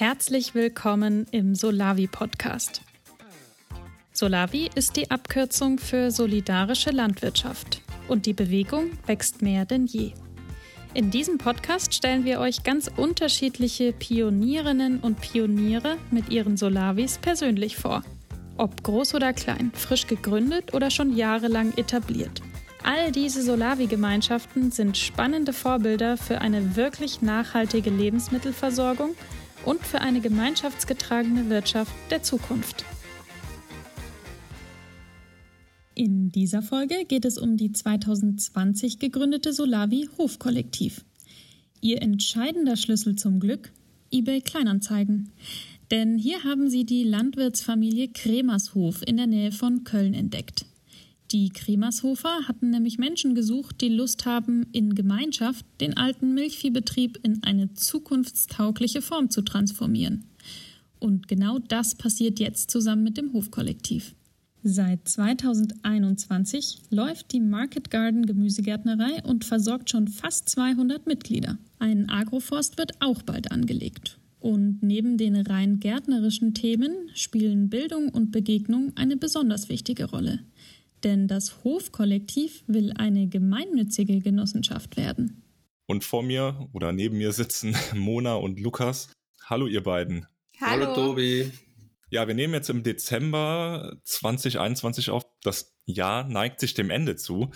Herzlich willkommen im Solavi Podcast. Solavi ist die Abkürzung für solidarische Landwirtschaft und die Bewegung wächst mehr denn je. In diesem Podcast stellen wir euch ganz unterschiedliche Pionierinnen und Pioniere mit ihren Solavis persönlich vor. Ob groß oder klein, frisch gegründet oder schon jahrelang etabliert. All diese Solavi-Gemeinschaften sind spannende Vorbilder für eine wirklich nachhaltige Lebensmittelversorgung und für eine gemeinschaftsgetragene Wirtschaft der Zukunft. In dieser Folge geht es um die 2020 gegründete Solavi Hofkollektiv. Ihr entscheidender Schlüssel zum Glück? eBay Kleinanzeigen. Denn hier haben sie die Landwirtsfamilie Kremershof in der Nähe von Köln entdeckt. Die Kremershofer hatten nämlich Menschen gesucht, die Lust haben, in Gemeinschaft den alten Milchviehbetrieb in eine zukunftstaugliche Form zu transformieren. Und genau das passiert jetzt zusammen mit dem Hofkollektiv. Seit 2021 läuft die Market Garden Gemüsegärtnerei und versorgt schon fast 200 Mitglieder. Ein Agroforst wird auch bald angelegt. Und neben den rein gärtnerischen Themen spielen Bildung und Begegnung eine besonders wichtige Rolle. Denn das Hofkollektiv will eine gemeinnützige Genossenschaft werden. Und vor mir oder neben mir sitzen Mona und Lukas. Hallo ihr beiden. Hallo, Hallo Tobi. Ja, wir nehmen jetzt im Dezember 2021 auf. Das Jahr neigt sich dem Ende zu.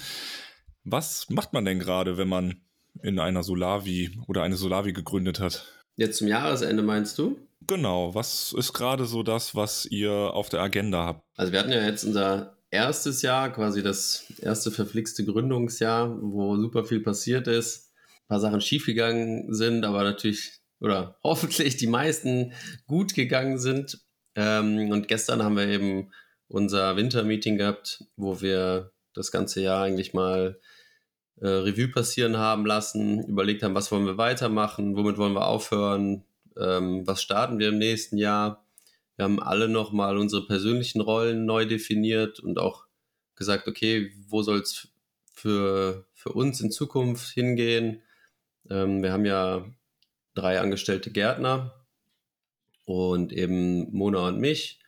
Was macht man denn gerade, wenn man in einer Solavi oder eine Solavi gegründet hat? Jetzt zum Jahresende meinst du? Genau. Was ist gerade so das, was ihr auf der Agenda habt? Also wir hatten ja jetzt unser erstes Jahr, quasi das erste verflixte Gründungsjahr, wo super viel passiert ist, ein paar Sachen schiefgegangen sind, aber natürlich oder hoffentlich die meisten gut gegangen sind. Ähm, und gestern haben wir eben unser Wintermeeting gehabt, wo wir das ganze Jahr eigentlich mal äh, Revue passieren haben lassen, überlegt haben, was wollen wir weitermachen, womit wollen wir aufhören, ähm, was starten wir im nächsten Jahr wir haben alle nochmal unsere persönlichen Rollen neu definiert und auch gesagt, okay, wo soll es für, für uns in Zukunft hingehen? Ähm, wir haben ja drei angestellte Gärtner und eben Mona und mich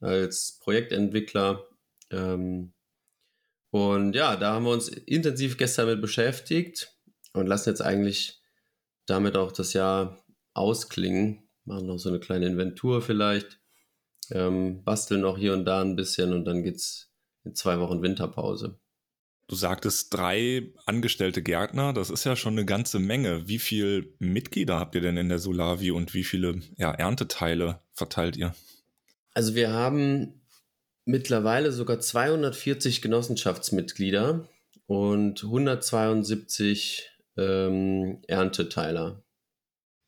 als Projektentwickler. Ähm, und ja, da haben wir uns intensiv gestern mit beschäftigt und lassen jetzt eigentlich damit auch das Jahr ausklingen. Machen noch so eine kleine Inventur vielleicht ähm, basteln noch hier und da ein bisschen und dann geht's in zwei Wochen Winterpause. Du sagtest drei angestellte Gärtner, das ist ja schon eine ganze Menge. Wie viele Mitglieder habt ihr denn in der Solavi und wie viele ja, Ernteteile verteilt ihr? Also wir haben mittlerweile sogar 240 Genossenschaftsmitglieder und 172 ähm, Ernteteiler.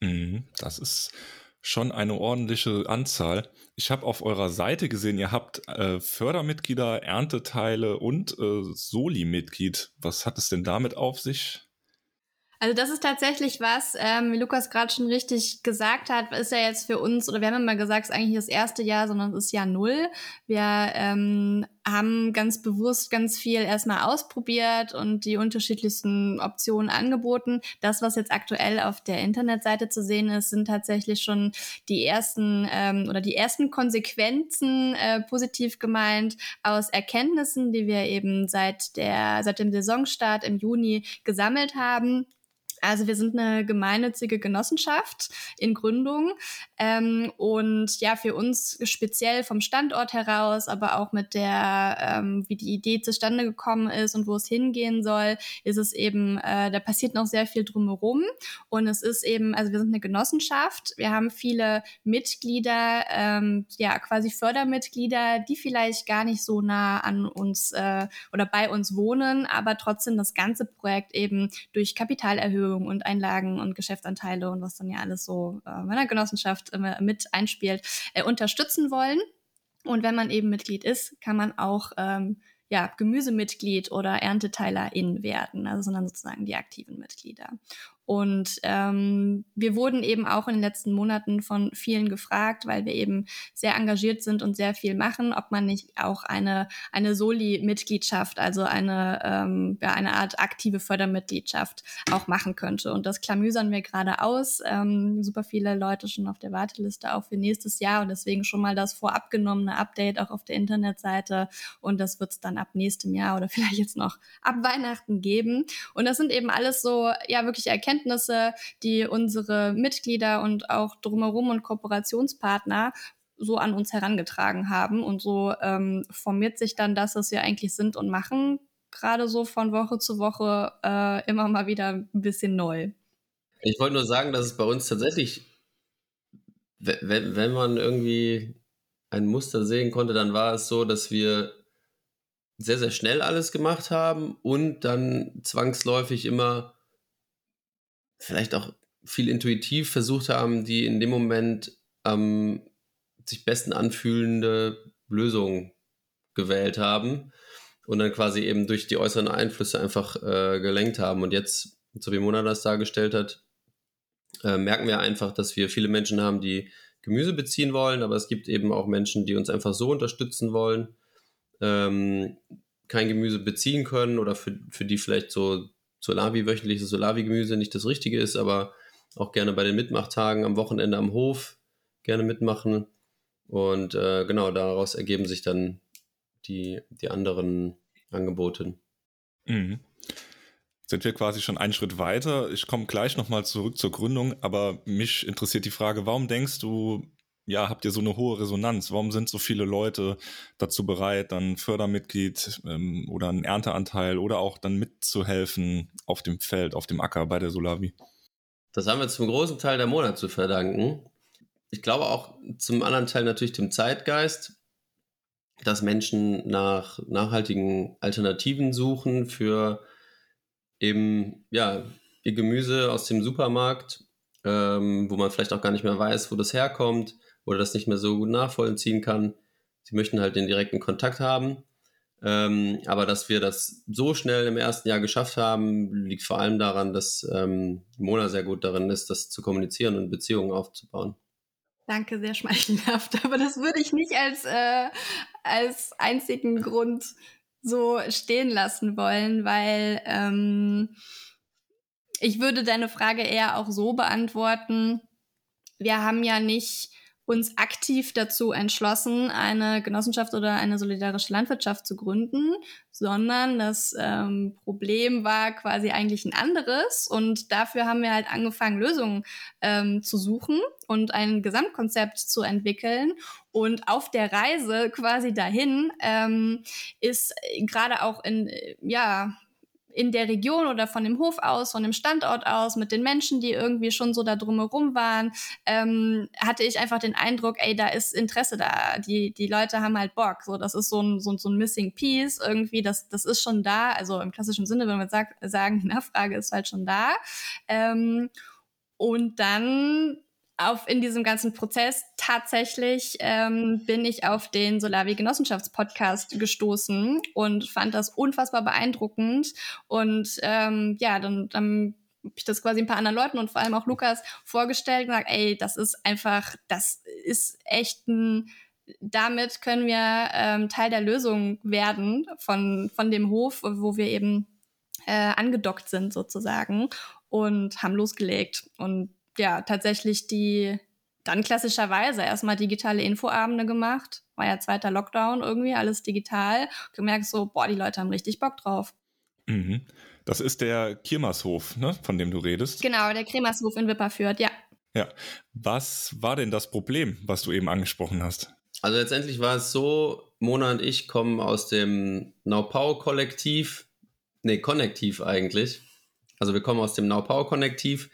Mhm, das ist schon eine ordentliche Anzahl. Ich habe auf eurer Seite gesehen, ihr habt äh, Fördermitglieder, Ernteteile und äh, Soli-Mitglied. Was hat es denn damit auf sich? Also das ist tatsächlich was, ähm, wie Lukas gerade schon richtig gesagt hat, ist ja jetzt für uns, oder wir haben immer gesagt, es ist eigentlich das erste Jahr, sondern es ist Jahr null. Wir ähm, haben ganz bewusst ganz viel erstmal ausprobiert und die unterschiedlichsten Optionen angeboten. Das, was jetzt aktuell auf der Internetseite zu sehen ist, sind tatsächlich schon die ersten ähm, oder die ersten Konsequenzen äh, positiv gemeint aus Erkenntnissen, die wir eben seit der seit dem Saisonstart im Juni gesammelt haben. Also wir sind eine gemeinnützige Genossenschaft in Gründung ähm, und ja für uns speziell vom Standort heraus, aber auch mit der, ähm, wie die Idee zustande gekommen ist und wo es hingehen soll, ist es eben, äh, da passiert noch sehr viel drumherum. Und es ist eben, also wir sind eine Genossenschaft, wir haben viele Mitglieder, ähm, ja quasi Fördermitglieder, die vielleicht gar nicht so nah an uns äh, oder bei uns wohnen, aber trotzdem das ganze Projekt eben durch Kapitalerhöhung Vermögen und Einlagen und Geschäftsanteile und was dann ja alles so äh, meiner Genossenschaft immer mit einspielt, äh, unterstützen wollen. Und wenn man eben Mitglied ist, kann man auch ähm, ja, Gemüsemitglied oder Ernteteilerin werden, also sondern sozusagen die aktiven Mitglieder. Und ähm, wir wurden eben auch in den letzten Monaten von vielen gefragt, weil wir eben sehr engagiert sind und sehr viel machen, ob man nicht auch eine, eine Soli-Mitgliedschaft, also eine, ähm, ja, eine Art aktive Fördermitgliedschaft auch machen könnte. Und das klamüsern wir gerade aus. Ähm, super viele Leute schon auf der Warteliste auch für nächstes Jahr und deswegen schon mal das vorab genommene Update auch auf der Internetseite. Und das wird es dann ab nächstem Jahr oder vielleicht jetzt noch ab Weihnachten geben. Und das sind eben alles so, ja, wirklich Erkenntnisse, Erkenntnisse, die unsere Mitglieder und auch drumherum und Kooperationspartner so an uns herangetragen haben. Und so ähm, formiert sich dann das, was wir eigentlich sind und machen, gerade so von Woche zu Woche äh, immer mal wieder ein bisschen neu. Ich wollte nur sagen, dass es bei uns tatsächlich, wenn, wenn man irgendwie ein Muster sehen konnte, dann war es so, dass wir sehr, sehr schnell alles gemacht haben und dann zwangsläufig immer vielleicht auch viel intuitiv versucht haben, die in dem Moment ähm, sich besten anfühlende Lösung gewählt haben und dann quasi eben durch die äußeren Einflüsse einfach äh, gelenkt haben. Und jetzt, so wie Mona das dargestellt hat, äh, merken wir einfach, dass wir viele Menschen haben, die Gemüse beziehen wollen, aber es gibt eben auch Menschen, die uns einfach so unterstützen wollen, ähm, kein Gemüse beziehen können oder für, für die vielleicht so Solavi, wöchentliches Solavi-Gemüse nicht das Richtige ist, aber auch gerne bei den Mitmachtagen am Wochenende am Hof gerne mitmachen. Und äh, genau, daraus ergeben sich dann die, die anderen Angebote. Mhm. Sind wir quasi schon einen Schritt weiter? Ich komme gleich nochmal zurück zur Gründung, aber mich interessiert die Frage, warum denkst du, ja, habt ihr so eine hohe Resonanz? Warum sind so viele Leute dazu bereit, dann Fördermitglied ähm, oder einen Ernteanteil oder auch dann mitzuhelfen auf dem Feld, auf dem Acker bei der Solavi? Das haben wir zum großen Teil der Monat zu verdanken. Ich glaube auch zum anderen Teil natürlich dem Zeitgeist, dass Menschen nach nachhaltigen Alternativen suchen für eben, ja, ihr Gemüse aus dem Supermarkt, ähm, wo man vielleicht auch gar nicht mehr weiß, wo das herkommt oder das nicht mehr so gut nachvollziehen kann. Sie möchten halt den direkten Kontakt haben. Ähm, aber dass wir das so schnell im ersten Jahr geschafft haben, liegt vor allem daran, dass ähm, Mona sehr gut darin ist, das zu kommunizieren und Beziehungen aufzubauen. Danke, sehr schmeichelhaft. Aber das würde ich nicht als, äh, als einzigen Grund so stehen lassen wollen, weil ähm, ich würde deine Frage eher auch so beantworten. Wir haben ja nicht uns aktiv dazu entschlossen, eine Genossenschaft oder eine solidarische Landwirtschaft zu gründen, sondern das ähm, Problem war quasi eigentlich ein anderes und dafür haben wir halt angefangen, Lösungen ähm, zu suchen und ein Gesamtkonzept zu entwickeln. Und auf der Reise quasi dahin ähm, ist gerade auch in, ja, in der Region oder von dem Hof aus, von dem Standort aus, mit den Menschen, die irgendwie schon so da drumherum waren, ähm, hatte ich einfach den Eindruck, ey, da ist Interesse da. Die, die Leute haben halt Bock. So, das ist so ein, so, so ein Missing Piece irgendwie, das, das ist schon da. Also im klassischen Sinne, wenn wir sag, sagen, die Nachfrage ist halt schon da. Ähm, und dann auf in diesem ganzen Prozess tatsächlich ähm, bin ich auf den Solavi Genossenschaftspodcast gestoßen und fand das unfassbar beeindruckend und ähm, ja dann, dann habe ich das quasi ein paar anderen Leuten und vor allem auch Lukas vorgestellt und gesagt, ey, das ist einfach, das ist echt ein damit können wir ähm, Teil der Lösung werden von, von dem Hof, wo wir eben äh, angedockt sind sozusagen und haben losgelegt. Und ja, tatsächlich die dann klassischerweise erstmal digitale Infoabende gemacht. War ja zweiter Lockdown irgendwie, alles digital. Gemerkt so, boah, die Leute haben richtig Bock drauf. Mhm. Das ist der Kirmershof, ne, von dem du redest. Genau, der Kremershof in Wipperfürth, ja. Ja. Was war denn das Problem, was du eben angesprochen hast? Also letztendlich war es so, Mona und ich kommen aus dem Naupau-Kollektiv, nee, Konnektiv eigentlich. Also wir kommen aus dem Naupau-Konnektiv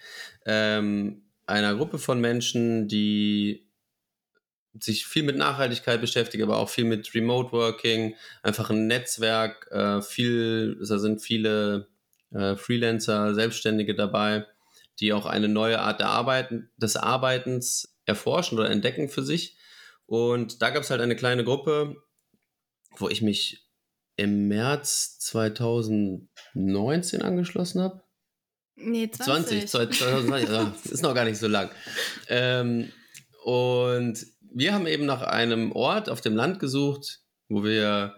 ähm, einer Gruppe von Menschen, die sich viel mit Nachhaltigkeit beschäftigen, aber auch viel mit Remote Working, einfach ein Netzwerk, äh, viel, da sind viele äh, Freelancer, Selbstständige dabei, die auch eine neue Art der Arbeit, des Arbeitens erforschen oder entdecken für sich. Und da gab es halt eine kleine Gruppe, wo ich mich im März 2019 angeschlossen habe. Nee, 20. 20, 2020, ist noch gar nicht so lang. Ähm, und wir haben eben nach einem Ort auf dem Land gesucht, wo wir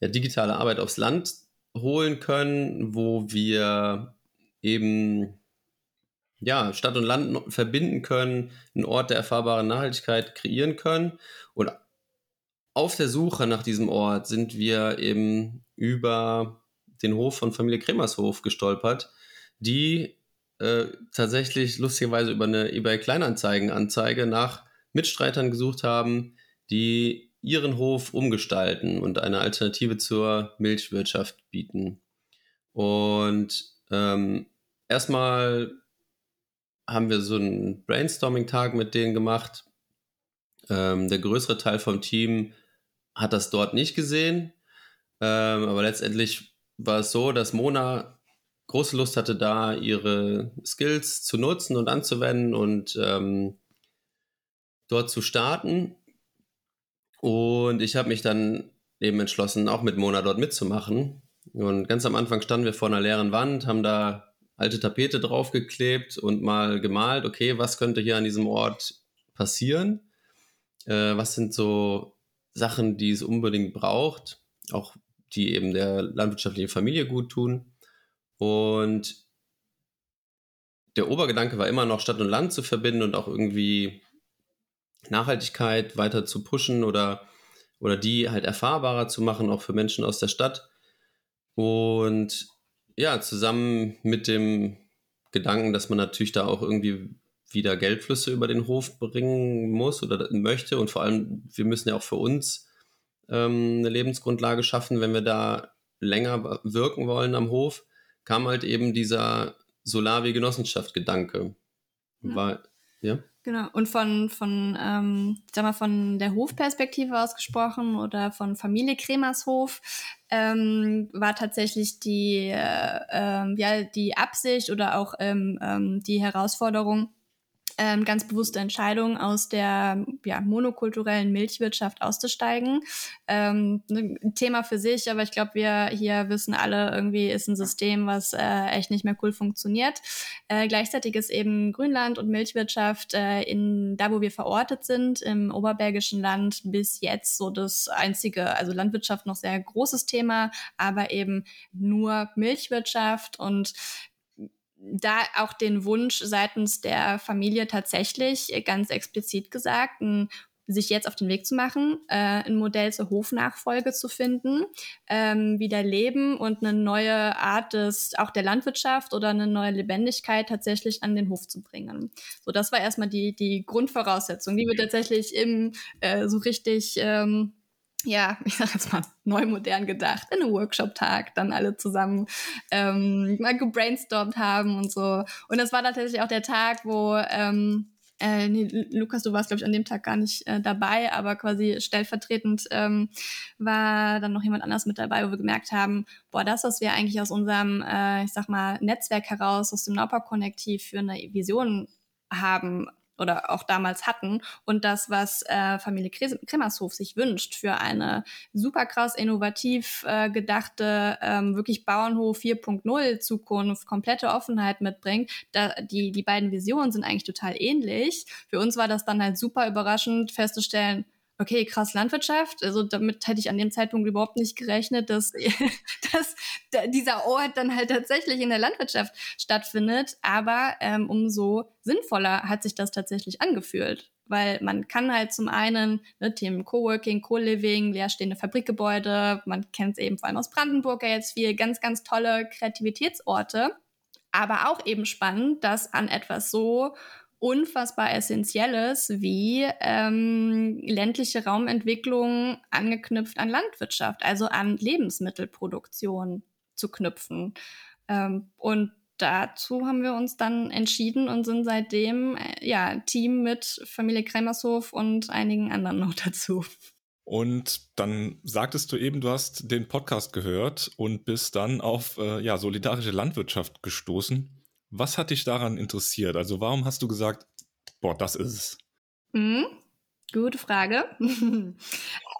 ja, digitale Arbeit aufs Land holen können, wo wir eben ja, Stadt und Land verbinden können, einen Ort der erfahrbaren Nachhaltigkeit kreieren können. Und auf der Suche nach diesem Ort sind wir eben über den Hof von Familie Kremershof gestolpert, die äh, tatsächlich lustigerweise über eine eBay Kleinanzeigen-Anzeige nach Mitstreitern gesucht haben, die ihren Hof umgestalten und eine Alternative zur Milchwirtschaft bieten. Und ähm, erstmal haben wir so einen Brainstorming-Tag mit denen gemacht. Ähm, der größere Teil vom Team hat das dort nicht gesehen. Ähm, aber letztendlich war es so, dass Mona große Lust hatte, da ihre Skills zu nutzen und anzuwenden und ähm, dort zu starten. Und ich habe mich dann eben entschlossen, auch mit Mona dort mitzumachen. Und ganz am Anfang standen wir vor einer leeren Wand, haben da alte Tapete draufgeklebt und mal gemalt, okay, was könnte hier an diesem Ort passieren? Äh, was sind so Sachen, die es unbedingt braucht, auch die eben der landwirtschaftlichen Familie gut tun. Und der Obergedanke war immer noch, Stadt und Land zu verbinden und auch irgendwie Nachhaltigkeit weiter zu pushen oder, oder die halt erfahrbarer zu machen, auch für Menschen aus der Stadt. Und ja, zusammen mit dem Gedanken, dass man natürlich da auch irgendwie wieder Geldflüsse über den Hof bringen muss oder möchte. Und vor allem, wir müssen ja auch für uns ähm, eine Lebensgrundlage schaffen, wenn wir da länger wirken wollen am Hof, kam halt eben dieser Solar-wie-Genossenschaft-Gedanke. Ja. ja. Genau, und von, von ähm, sag mal, von der Hofperspektive ausgesprochen oder von Familie Kremershof ähm, war tatsächlich die, äh, äh, ja, die Absicht oder auch ähm, ähm, die Herausforderung, ähm, ganz bewusste Entscheidung, aus der ja, monokulturellen Milchwirtschaft auszusteigen. Ähm, ein ne, Thema für sich, aber ich glaube, wir hier wissen alle, irgendwie ist ein System, was äh, echt nicht mehr cool funktioniert. Äh, gleichzeitig ist eben Grünland und Milchwirtschaft äh, in da, wo wir verortet sind, im oberbergischen Land bis jetzt so das einzige, also Landwirtschaft noch sehr großes Thema, aber eben nur Milchwirtschaft und da auch den Wunsch seitens der Familie tatsächlich ganz explizit gesagt, ein, sich jetzt auf den Weg zu machen, äh, ein Modell zur Hofnachfolge zu finden, ähm, wieder Leben und eine neue Art des auch der Landwirtschaft oder eine neue Lebendigkeit tatsächlich an den Hof zu bringen. So, das war erstmal die die Grundvoraussetzung, die wir tatsächlich im äh, so richtig ähm, ja, ich sag jetzt mal, neu modern gedacht, in einem Workshop-Tag dann alle zusammen ähm, mal gebrainstormt haben und so. Und das war tatsächlich auch der Tag, wo ähm, äh, nee, Lukas, du warst, glaube ich, an dem Tag gar nicht äh, dabei, aber quasi stellvertretend ähm, war dann noch jemand anders mit dabei, wo wir gemerkt haben, boah, das, was wir eigentlich aus unserem, äh, ich sag mal, Netzwerk heraus, aus dem Nauper-Konnektiv für eine Vision haben, oder auch damals hatten und das, was äh, Familie Kremershof sich wünscht für eine super krass innovativ äh, gedachte, ähm, wirklich Bauernhof 4.0 Zukunft, komplette Offenheit mitbringt. Da, die, die beiden Visionen sind eigentlich total ähnlich. Für uns war das dann halt super überraschend festzustellen, okay, krass Landwirtschaft. Also damit hätte ich an dem Zeitpunkt überhaupt nicht gerechnet, dass, dass dieser Ort dann halt tatsächlich in der Landwirtschaft stattfindet. Aber ähm, umso sinnvoller hat sich das tatsächlich angefühlt. Weil man kann halt zum einen ne, Themen Coworking, Co-Living, leerstehende Fabrikgebäude, man kennt es eben vor allem aus Brandenburg ja jetzt viel, ganz, ganz tolle Kreativitätsorte. Aber auch eben spannend, dass an etwas so unfassbar Essentielles wie ähm, ländliche Raumentwicklung angeknüpft an Landwirtschaft, also an Lebensmittelproduktion zu knüpfen. Ähm, und dazu haben wir uns dann entschieden und sind seitdem äh, ja Team mit Familie Kremershof und einigen anderen noch dazu. Und dann sagtest du eben, du hast den Podcast gehört und bist dann auf äh, ja, solidarische Landwirtschaft gestoßen. Was hat dich daran interessiert? Also warum hast du gesagt, boah, das ist es? Mhm. Gute Frage.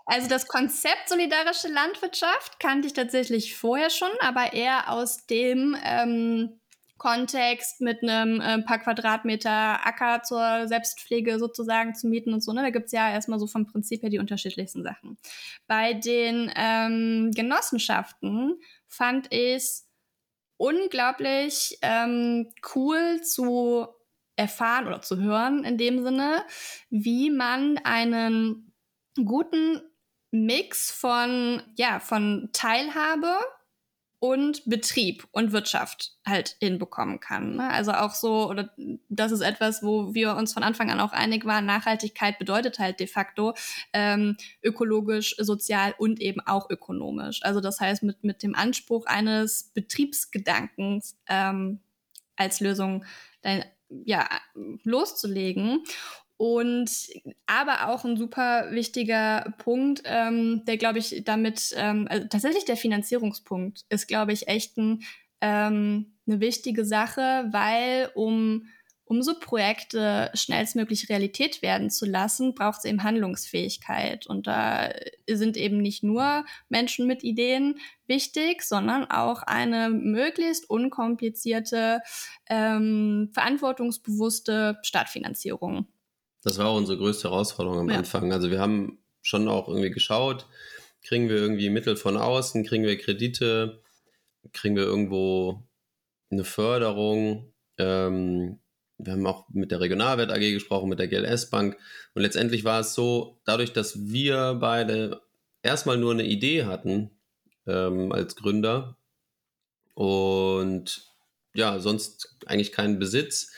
Also das Konzept solidarische Landwirtschaft kannte ich tatsächlich vorher schon, aber eher aus dem ähm, Kontext mit einem äh, paar Quadratmeter Acker zur Selbstpflege sozusagen zu mieten und so. Ne? Da gibt's ja erstmal so vom Prinzip her die unterschiedlichsten Sachen. Bei den ähm, Genossenschaften fand ich unglaublich ähm, cool zu erfahren oder zu hören in dem Sinne, wie man einen guten Mix von, ja, von Teilhabe und Betrieb und Wirtschaft halt hinbekommen kann. Ne? Also auch so, oder das ist etwas, wo wir uns von Anfang an auch einig waren, Nachhaltigkeit bedeutet halt de facto ähm, ökologisch, sozial und eben auch ökonomisch. Also das heißt, mit, mit dem Anspruch eines Betriebsgedankens ähm, als Lösung dann, ja, loszulegen. Und aber auch ein super wichtiger Punkt, ähm, der glaube ich damit, ähm, also tatsächlich der Finanzierungspunkt ist, glaube ich, echt ein, ähm, eine wichtige Sache, weil um um so Projekte schnellstmöglich Realität werden zu lassen, braucht es eben Handlungsfähigkeit. Und da sind eben nicht nur Menschen mit Ideen wichtig, sondern auch eine möglichst unkomplizierte, ähm, verantwortungsbewusste Stadtfinanzierung. Das war auch unsere größte Herausforderung am ja. Anfang. Also wir haben schon auch irgendwie geschaut, kriegen wir irgendwie Mittel von außen, kriegen wir Kredite, kriegen wir irgendwo eine Förderung. Ähm, wir haben auch mit der Regionalwert AG gesprochen, mit der GLS Bank. Und letztendlich war es so, dadurch, dass wir beide erstmal nur eine Idee hatten ähm, als Gründer und ja, sonst eigentlich keinen Besitz,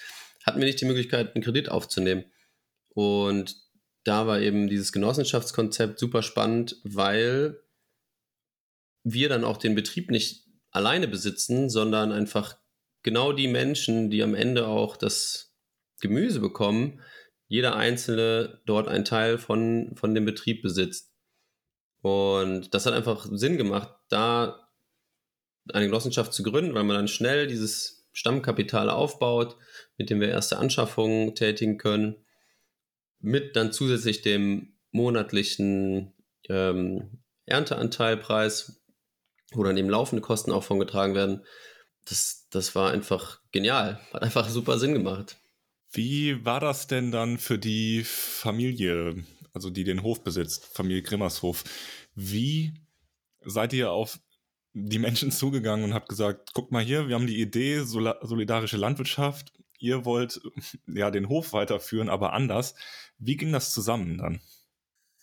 hatten wir nicht die Möglichkeit, einen Kredit aufzunehmen. Und da war eben dieses Genossenschaftskonzept super spannend, weil wir dann auch den Betrieb nicht alleine besitzen, sondern einfach genau die Menschen, die am Ende auch das Gemüse bekommen, jeder Einzelne dort einen Teil von, von dem Betrieb besitzt. Und das hat einfach Sinn gemacht, da eine Genossenschaft zu gründen, weil man dann schnell dieses Stammkapital aufbaut, mit dem wir erste Anschaffungen tätigen können mit dann zusätzlich dem monatlichen ähm, Ernteanteilpreis, wo dann eben laufende Kosten auch von getragen werden. Das, das war einfach genial. Hat einfach super Sinn gemacht. Wie war das denn dann für die Familie, also die den Hof besitzt, Familie Grimmershof? Wie seid ihr auf die Menschen zugegangen und habt gesagt, guck mal hier, wir haben die Idee, solidarische Landwirtschaft, ihr wollt ja den Hof weiterführen, aber anders. Wie ging das zusammen dann?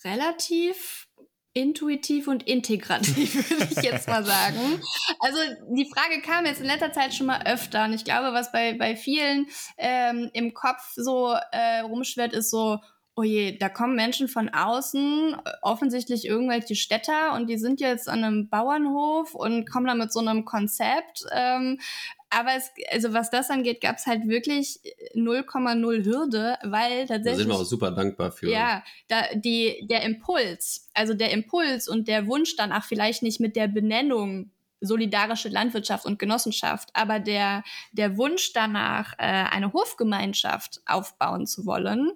Relativ intuitiv und integrativ, würde ich jetzt mal sagen. Also die Frage kam jetzt in letzter Zeit schon mal öfter und ich glaube, was bei, bei vielen ähm, im Kopf so äh, rumschwirrt, ist so, oh je, da kommen Menschen von außen, offensichtlich irgendwelche Städter und die sind jetzt an einem Bauernhof und kommen da mit so einem Konzept. Ähm, aber es, also was das angeht, gab es halt wirklich 0,0 Hürde, weil tatsächlich. Da sind wir auch super dankbar für. Ja, da, die, der Impuls, also der Impuls und der Wunsch danach vielleicht nicht mit der Benennung solidarische Landwirtschaft und Genossenschaft, aber der, der Wunsch danach, äh, eine Hofgemeinschaft aufbauen zu wollen,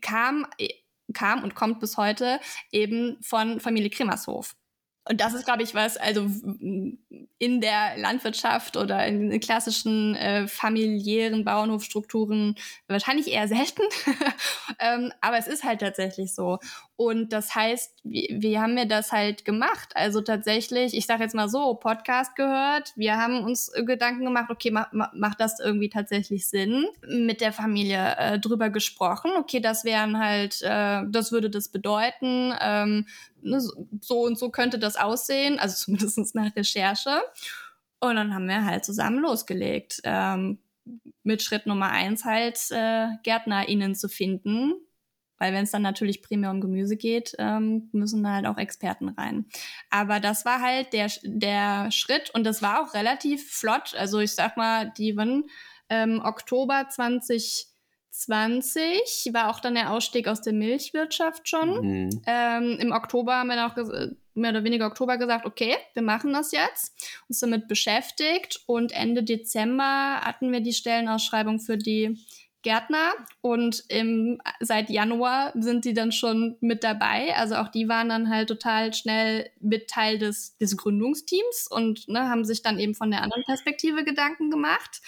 kam, äh, kam und kommt bis heute eben von Familie Kremershof. Und das ist, glaube ich, was, also in der Landwirtschaft oder in klassischen äh, familiären Bauernhofstrukturen wahrscheinlich eher selten. ähm, aber es ist halt tatsächlich so. Und das heißt, wie, wie haben wir das halt gemacht? Also tatsächlich, ich sage jetzt mal so, Podcast gehört. Wir haben uns Gedanken gemacht, okay, ma, ma, macht das irgendwie tatsächlich Sinn? Mit der Familie äh, drüber gesprochen. Okay, das wären halt, äh, das würde das bedeuten. Ähm, ne, so und so könnte das aussehen, also zumindest nach Recherche. Und dann haben wir halt zusammen losgelegt. Ähm, mit Schritt Nummer eins halt äh, GärtnerInnen zu finden, weil wenn es dann natürlich primär um Gemüse geht, ähm, müssen da halt auch Experten rein. Aber das war halt der, der Schritt und das war auch relativ flott. Also ich sag mal, die waren ähm, Oktober 2020 war auch dann der Ausstieg aus der Milchwirtschaft schon. Mhm. Ähm, Im Oktober haben wir dann auch mehr oder weniger Oktober gesagt, okay, wir machen das jetzt, uns damit beschäftigt und Ende Dezember hatten wir die Stellenausschreibung für die Gärtner und im, seit Januar sind die dann schon mit dabei. Also auch die waren dann halt total schnell mit Teil des, des Gründungsteams und ne, haben sich dann eben von der anderen Perspektive Gedanken gemacht.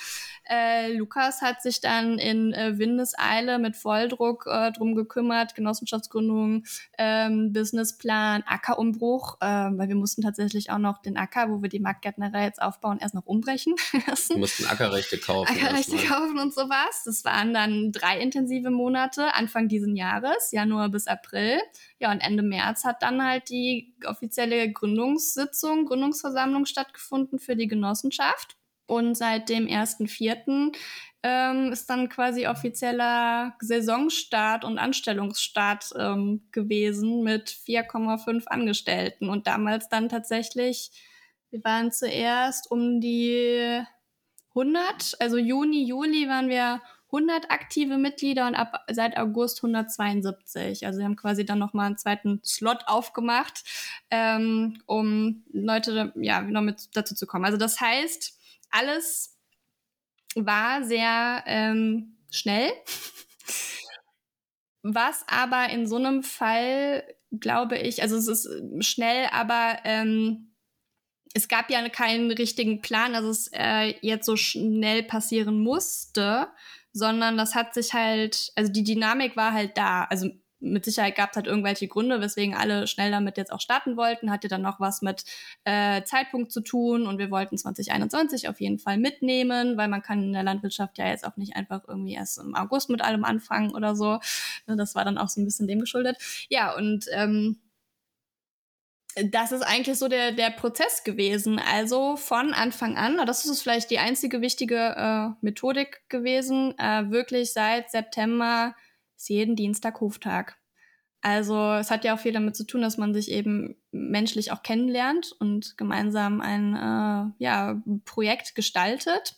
Äh, Lukas hat sich dann in äh, Windeseile mit Volldruck äh, drum gekümmert, Genossenschaftsgründung, ähm, Businessplan, Ackerumbruch, äh, weil wir mussten tatsächlich auch noch den Acker, wo wir die Marktgärtnerei jetzt aufbauen, erst noch umbrechen Wir mussten Ackerrechte kaufen. Ackerrechte kaufen und sowas. Das waren dann drei intensive Monate, Anfang diesen Jahres, Januar bis April. Ja, und Ende März hat dann halt die offizielle Gründungssitzung, Gründungsversammlung stattgefunden für die Genossenschaft. Und seit dem 1.4. Ähm, ist dann quasi offizieller Saisonstart und Anstellungsstart ähm, gewesen mit 4,5 Angestellten. Und damals dann tatsächlich, wir waren zuerst um die 100, also Juni, Juli waren wir 100 aktive Mitglieder und ab seit August 172. Also wir haben quasi dann nochmal einen zweiten Slot aufgemacht, ähm, um Leute ja noch mit dazu zu kommen. Also das heißt, alles war sehr ähm, schnell. Was aber in so einem Fall, glaube ich, also es ist schnell, aber ähm, es gab ja keinen richtigen Plan, dass es äh, jetzt so schnell passieren musste, sondern das hat sich halt, also die Dynamik war halt da. Also mit Sicherheit gab es halt irgendwelche Gründe, weswegen alle schnell damit jetzt auch starten wollten. Hatte dann noch was mit äh, Zeitpunkt zu tun und wir wollten 2021 auf jeden Fall mitnehmen, weil man kann in der Landwirtschaft ja jetzt auch nicht einfach irgendwie erst im August mit allem anfangen oder so. Ne, das war dann auch so ein bisschen dem geschuldet. Ja, und ähm, das ist eigentlich so der, der Prozess gewesen. Also von Anfang an, das ist vielleicht die einzige wichtige äh, Methodik gewesen, äh, wirklich seit September ist jeden Dienstag Hoftag. Also es hat ja auch viel damit zu tun, dass man sich eben menschlich auch kennenlernt und gemeinsam ein äh, ja, Projekt gestaltet.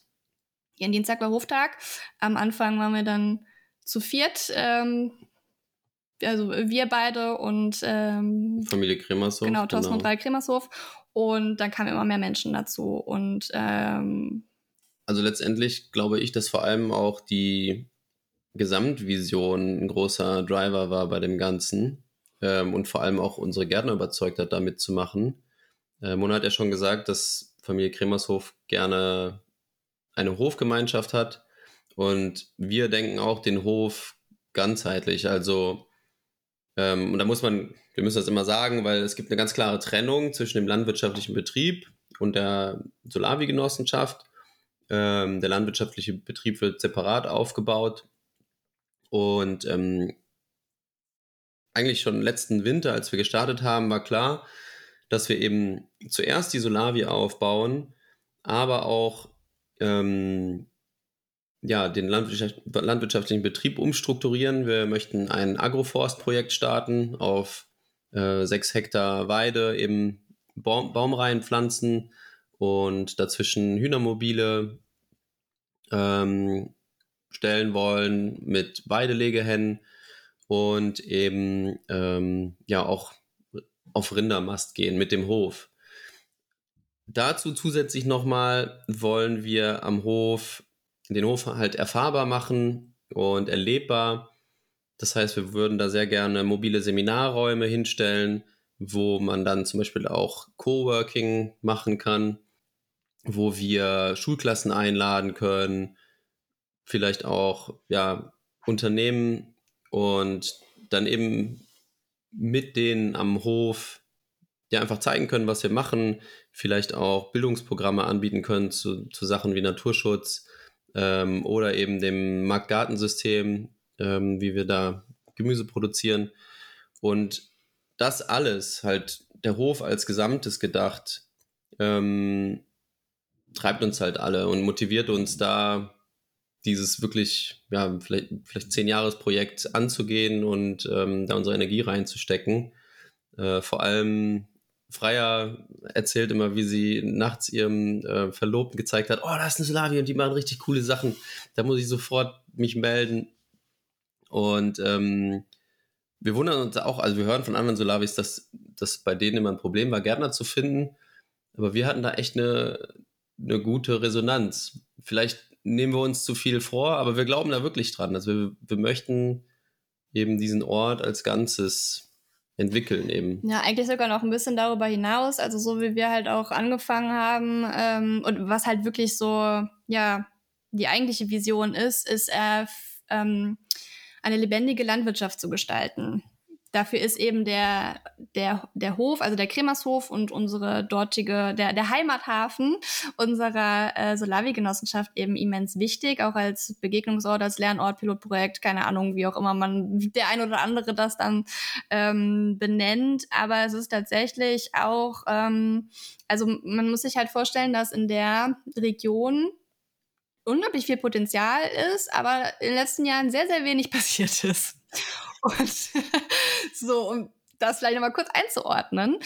Jeden Dienstag war Hoftag. Am Anfang waren wir dann zu viert. Ähm, also wir beide und ähm, Familie Kremershof. Genau, Thorsten genau. und Ralf Kremershof. Und dann kamen immer mehr Menschen dazu. Und ähm, also letztendlich glaube ich, dass vor allem auch die Gesamtvision ein großer Driver war bei dem Ganzen ähm, und vor allem auch unsere Gärtner überzeugt hat, da mitzumachen. Äh, Mona hat ja schon gesagt, dass Familie Kremershof gerne eine Hofgemeinschaft hat und wir denken auch den Hof ganzheitlich. Also, ähm, und da muss man, wir müssen das immer sagen, weil es gibt eine ganz klare Trennung zwischen dem landwirtschaftlichen Betrieb und der Solavi-Genossenschaft. Ähm, der landwirtschaftliche Betrieb wird separat aufgebaut und ähm, eigentlich schon letzten Winter, als wir gestartet haben, war klar, dass wir eben zuerst die Solavi aufbauen, aber auch ähm, ja, den landwirtschaft landwirtschaftlichen Betrieb umstrukturieren. Wir möchten ein Agroforstprojekt starten auf äh, sechs Hektar Weide, eben Baum Baumreihen pflanzen und dazwischen Hühnermobile, ähm, stellen wollen mit Weidelegehennen und eben ähm, ja auch auf Rindermast gehen mit dem Hof. Dazu zusätzlich nochmal wollen wir am Hof den Hof halt erfahrbar machen und erlebbar. Das heißt, wir würden da sehr gerne mobile Seminarräume hinstellen, wo man dann zum Beispiel auch Coworking machen kann, wo wir Schulklassen einladen können, vielleicht auch ja, Unternehmen und dann eben mit denen am Hof ja einfach zeigen können, was wir machen, vielleicht auch Bildungsprogramme anbieten können zu, zu Sachen wie Naturschutz ähm, oder eben dem Marktgartensystem, ähm, wie wir da Gemüse produzieren. Und das alles, halt der Hof als Gesamtes gedacht, ähm, treibt uns halt alle und motiviert uns da dieses wirklich, ja, vielleicht, vielleicht zehn Jahres-Projekt anzugehen und ähm, da unsere Energie reinzustecken. Äh, vor allem Freier erzählt immer, wie sie nachts ihrem äh, Verlobten gezeigt hat, oh, da ist eine Slavi und die machen richtig coole Sachen. Da muss ich sofort mich melden. Und ähm, wir wundern uns auch, also wir hören von anderen Solavis, dass das bei denen immer ein Problem war, Gärtner zu finden. Aber wir hatten da echt eine, eine gute Resonanz. Vielleicht nehmen wir uns zu viel vor, aber wir glauben da wirklich dran. Also wir, wir möchten eben diesen Ort als Ganzes entwickeln eben. Ja, eigentlich sogar noch ein bisschen darüber hinaus. Also so wie wir halt auch angefangen haben ähm, und was halt wirklich so, ja, die eigentliche Vision ist, ist äh, ähm, eine lebendige Landwirtschaft zu gestalten. Dafür ist eben der, der, der Hof, also der Kremershof und unsere dortige, der, der Heimathafen unserer äh, Solavi-Genossenschaft eben immens wichtig, auch als Begegnungsort, als Lernort, Pilotprojekt, keine Ahnung, wie auch immer man, der ein oder andere das dann ähm, benennt. Aber es ist tatsächlich auch, ähm, also man muss sich halt vorstellen, dass in der Region unglaublich viel Potenzial ist, aber in den letzten Jahren sehr, sehr wenig passiert ist. Und so, um das vielleicht nochmal kurz einzuordnen.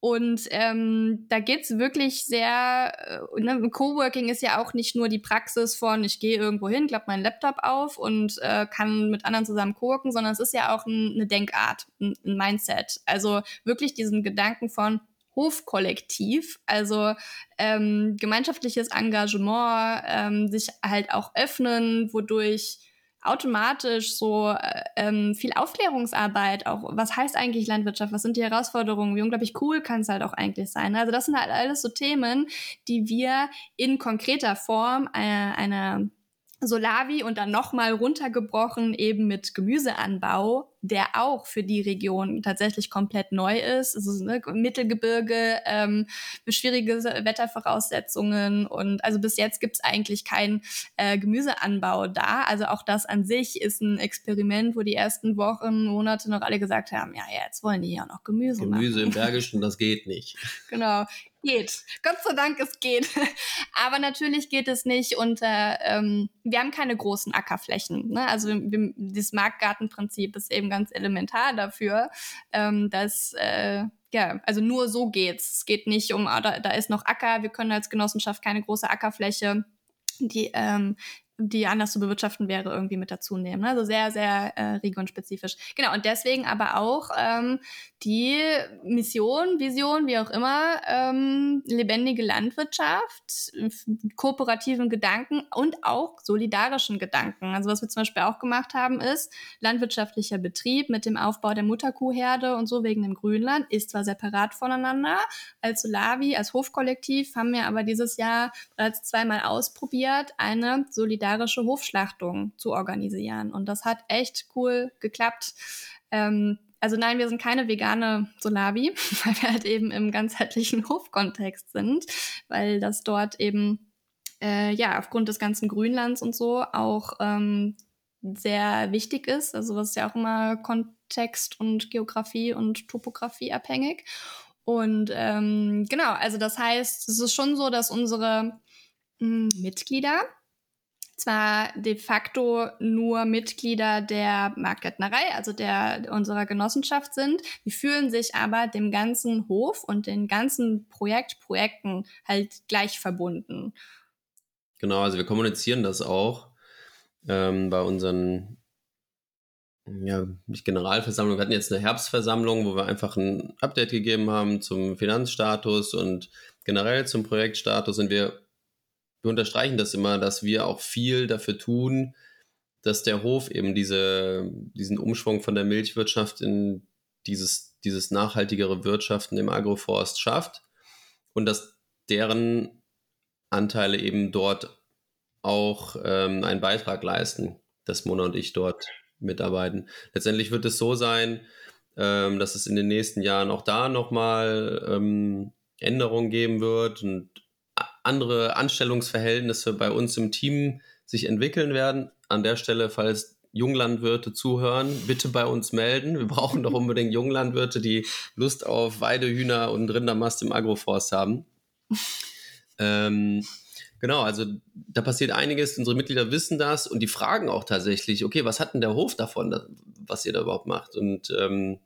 Und ähm, da geht's wirklich sehr, äh, ne, Coworking ist ja auch nicht nur die Praxis von, ich gehe irgendwo hin, klappe meinen Laptop auf und äh, kann mit anderen zusammen coworken, sondern es ist ja auch ein, eine Denkart, ein, ein Mindset. Also wirklich diesen Gedanken von, Hofkollektiv, also ähm, gemeinschaftliches Engagement, ähm, sich halt auch öffnen, wodurch automatisch so äh, ähm, viel Aufklärungsarbeit auch, was heißt eigentlich Landwirtschaft, was sind die Herausforderungen, wie unglaublich cool kann es halt auch eigentlich sein. Also das sind halt alles so Themen, die wir in konkreter Form äh, einer Solavi und dann nochmal runtergebrochen eben mit Gemüseanbau, der auch für die Region tatsächlich komplett neu ist. Es ist ne, Mittelgebirge, ähm, schwierige Wettervoraussetzungen und also bis jetzt gibt es eigentlich keinen äh, Gemüseanbau da. Also auch das an sich ist ein Experiment, wo die ersten Wochen, Monate noch alle gesagt haben, ja, jetzt wollen die ja noch Gemüse, Gemüse machen. Gemüse im Bergischen, das geht nicht. genau geht. Gott sei Dank, es geht. Aber natürlich geht es nicht unter, ähm, wir haben keine großen Ackerflächen. Ne? Also wir, das Marktgartenprinzip ist eben ganz elementar dafür, ähm, dass äh, ja, also nur so geht's. Es geht nicht um, ah, da, da ist noch Acker, wir können als Genossenschaft keine große Ackerfläche die ähm, die anders zu bewirtschaften wäre, irgendwie mit dazu nehmen. Ne? Also sehr, sehr äh, regionspezifisch. Genau, und deswegen aber auch ähm, die Mission, Vision, wie auch immer, ähm, lebendige Landwirtschaft, kooperativen Gedanken und auch solidarischen Gedanken. Also was wir zum Beispiel auch gemacht haben, ist landwirtschaftlicher Betrieb mit dem Aufbau der Mutterkuhherde und so wegen dem Grünland ist zwar separat voneinander. Als Solavi, als Hofkollektiv haben wir aber dieses Jahr bereits zweimal ausprobiert, eine solidarische Hofschlachtung zu organisieren. Und das hat echt cool geklappt. Ähm, also nein, wir sind keine vegane Solavi, weil wir halt eben im ganzheitlichen Hofkontext sind, weil das dort eben äh, ja aufgrund des ganzen Grünlands und so auch ähm, sehr wichtig ist. Also was ist ja auch immer Kontext und Geografie und Topografie abhängig. Und ähm, genau, also das heißt, es ist schon so, dass unsere hm, Mitglieder zwar de facto nur Mitglieder der Marktgärtnerei, also der unserer Genossenschaft sind, die fühlen sich aber dem ganzen Hof und den ganzen Projekt, Projekten halt gleich verbunden. Genau, also wir kommunizieren das auch ähm, bei unseren ja, Generalversammlung, wir hatten jetzt eine Herbstversammlung, wo wir einfach ein Update gegeben haben zum Finanzstatus und generell zum Projektstatus. Und wir wir unterstreichen das immer, dass wir auch viel dafür tun, dass der Hof eben diese, diesen Umschwung von der Milchwirtschaft in dieses, dieses nachhaltigere Wirtschaften im Agroforst schafft und dass deren Anteile eben dort auch ähm, einen Beitrag leisten, dass Mona und ich dort mitarbeiten. Letztendlich wird es so sein, ähm, dass es in den nächsten Jahren auch da nochmal ähm, Änderungen geben wird und andere Anstellungsverhältnisse bei uns im Team sich entwickeln werden. An der Stelle, falls Junglandwirte zuhören, bitte bei uns melden. Wir brauchen doch unbedingt Junglandwirte, die Lust auf Weidehühner und Rindermast im Agroforst haben. ähm, genau, also da passiert einiges. Unsere Mitglieder wissen das und die fragen auch tatsächlich, okay, was hat denn der Hof davon, was ihr da überhaupt macht? Und ähm,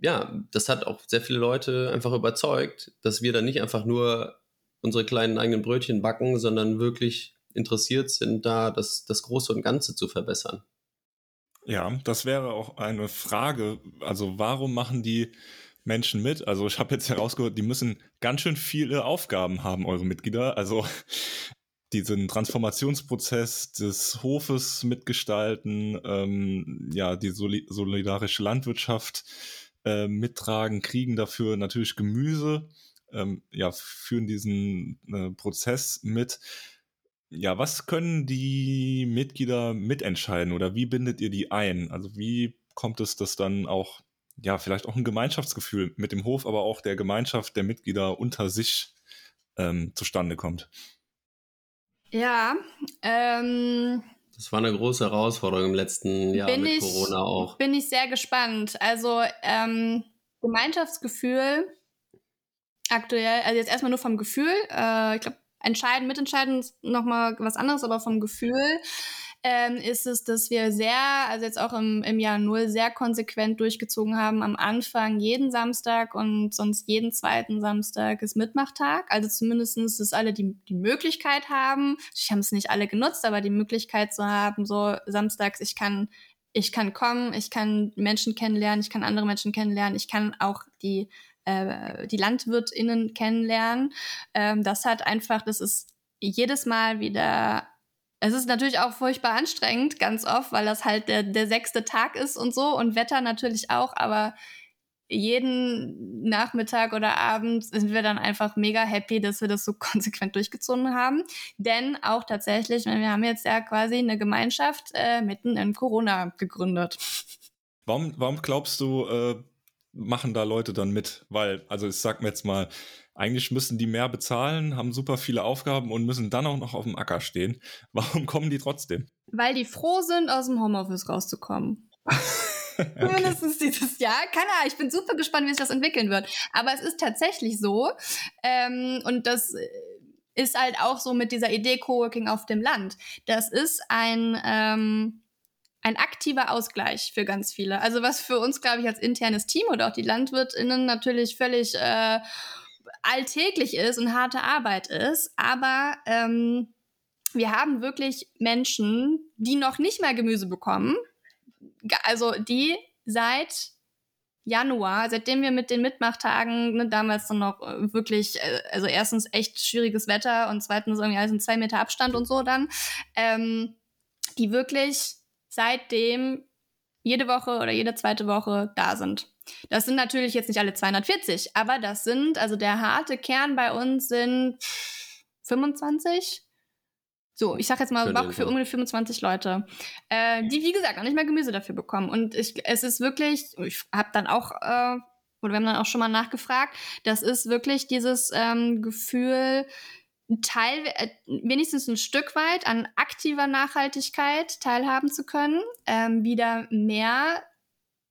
ja, das hat auch sehr viele Leute einfach überzeugt, dass wir da nicht einfach nur unsere kleinen eigenen Brötchen backen, sondern wirklich interessiert sind, da das, das Große und Ganze zu verbessern. Ja, das wäre auch eine Frage. Also warum machen die Menschen mit? Also ich habe jetzt herausgehört, die müssen ganz schön viele Aufgaben haben, eure Mitglieder. Also diesen Transformationsprozess des Hofes mitgestalten, ähm, ja, die Soli solidarische Landwirtschaft äh, mittragen, kriegen dafür natürlich Gemüse, ähm, ja, führen diesen äh, Prozess mit. Ja, was können die Mitglieder mitentscheiden oder wie bindet ihr die ein? Also wie kommt es, dass dann auch, ja, vielleicht auch ein Gemeinschaftsgefühl mit dem Hof, aber auch der Gemeinschaft der Mitglieder unter sich ähm, zustande kommt? Ja, ähm, das war eine große Herausforderung im letzten Jahr mit ich, Corona auch. Bin ich sehr gespannt. Also ähm, Gemeinschaftsgefühl aktuell, also jetzt erstmal nur vom Gefühl. Äh, ich glaube, entscheiden, mitentscheiden ist nochmal was anderes, aber vom Gefühl ähm, ist es, dass wir sehr, also jetzt auch im, im Jahr Null, sehr konsequent durchgezogen haben. Am Anfang jeden Samstag und sonst jeden zweiten Samstag ist Mitmachtag. Also zumindestens, dass alle die, die Möglichkeit haben. Ich habe es nicht alle genutzt, aber die Möglichkeit zu haben, so samstags, ich kann ich kann kommen, ich kann Menschen kennenlernen, ich kann andere Menschen kennenlernen, ich kann auch die, äh, die LandwirtInnen kennenlernen. Ähm, das hat einfach, das ist jedes Mal wieder es ist natürlich auch furchtbar anstrengend, ganz oft, weil das halt der, der sechste Tag ist und so und Wetter natürlich auch, aber jeden Nachmittag oder Abend sind wir dann einfach mega happy, dass wir das so konsequent durchgezogen haben. Denn auch tatsächlich, wir haben jetzt ja quasi eine Gemeinschaft äh, mitten in Corona gegründet. Warum, warum glaubst du, äh, machen da Leute dann mit? Weil, also ich sag mir jetzt mal, eigentlich müssen die mehr bezahlen, haben super viele Aufgaben und müssen dann auch noch auf dem Acker stehen. Warum kommen die trotzdem? Weil die froh sind, aus dem Homeoffice rauszukommen. okay. Mindestens dieses Jahr. Keine Ahnung, ich bin super gespannt, wie sich das entwickeln wird. Aber es ist tatsächlich so. Ähm, und das ist halt auch so mit dieser Idee Coworking auf dem Land. Das ist ein, ähm, ein aktiver Ausgleich für ganz viele. Also was für uns, glaube ich, als internes Team oder auch die LandwirtInnen natürlich völlig äh, alltäglich ist und harte Arbeit ist, aber ähm, wir haben wirklich Menschen, die noch nicht mal Gemüse bekommen, also die seit Januar, seitdem wir mit den Mitmachtagen, ne, damals dann noch äh, wirklich, äh, also erstens echt schwieriges Wetter und zweitens irgendwie alles in zwei Meter Abstand und so dann, ähm, die wirklich seitdem jede Woche oder jede zweite Woche da sind. Das sind natürlich jetzt nicht alle 240, aber das sind, also der harte Kern bei uns sind 25. So, ich sag jetzt mal Bock für ungefähr 25 Leute, äh, die wie gesagt noch nicht mal Gemüse dafür bekommen. Und ich, es ist wirklich, ich habe dann auch, äh, oder wir haben dann auch schon mal nachgefragt, das ist wirklich dieses ähm, Gefühl, Teil, äh, wenigstens ein Stück weit an aktiver Nachhaltigkeit teilhaben zu können, ähm, wieder mehr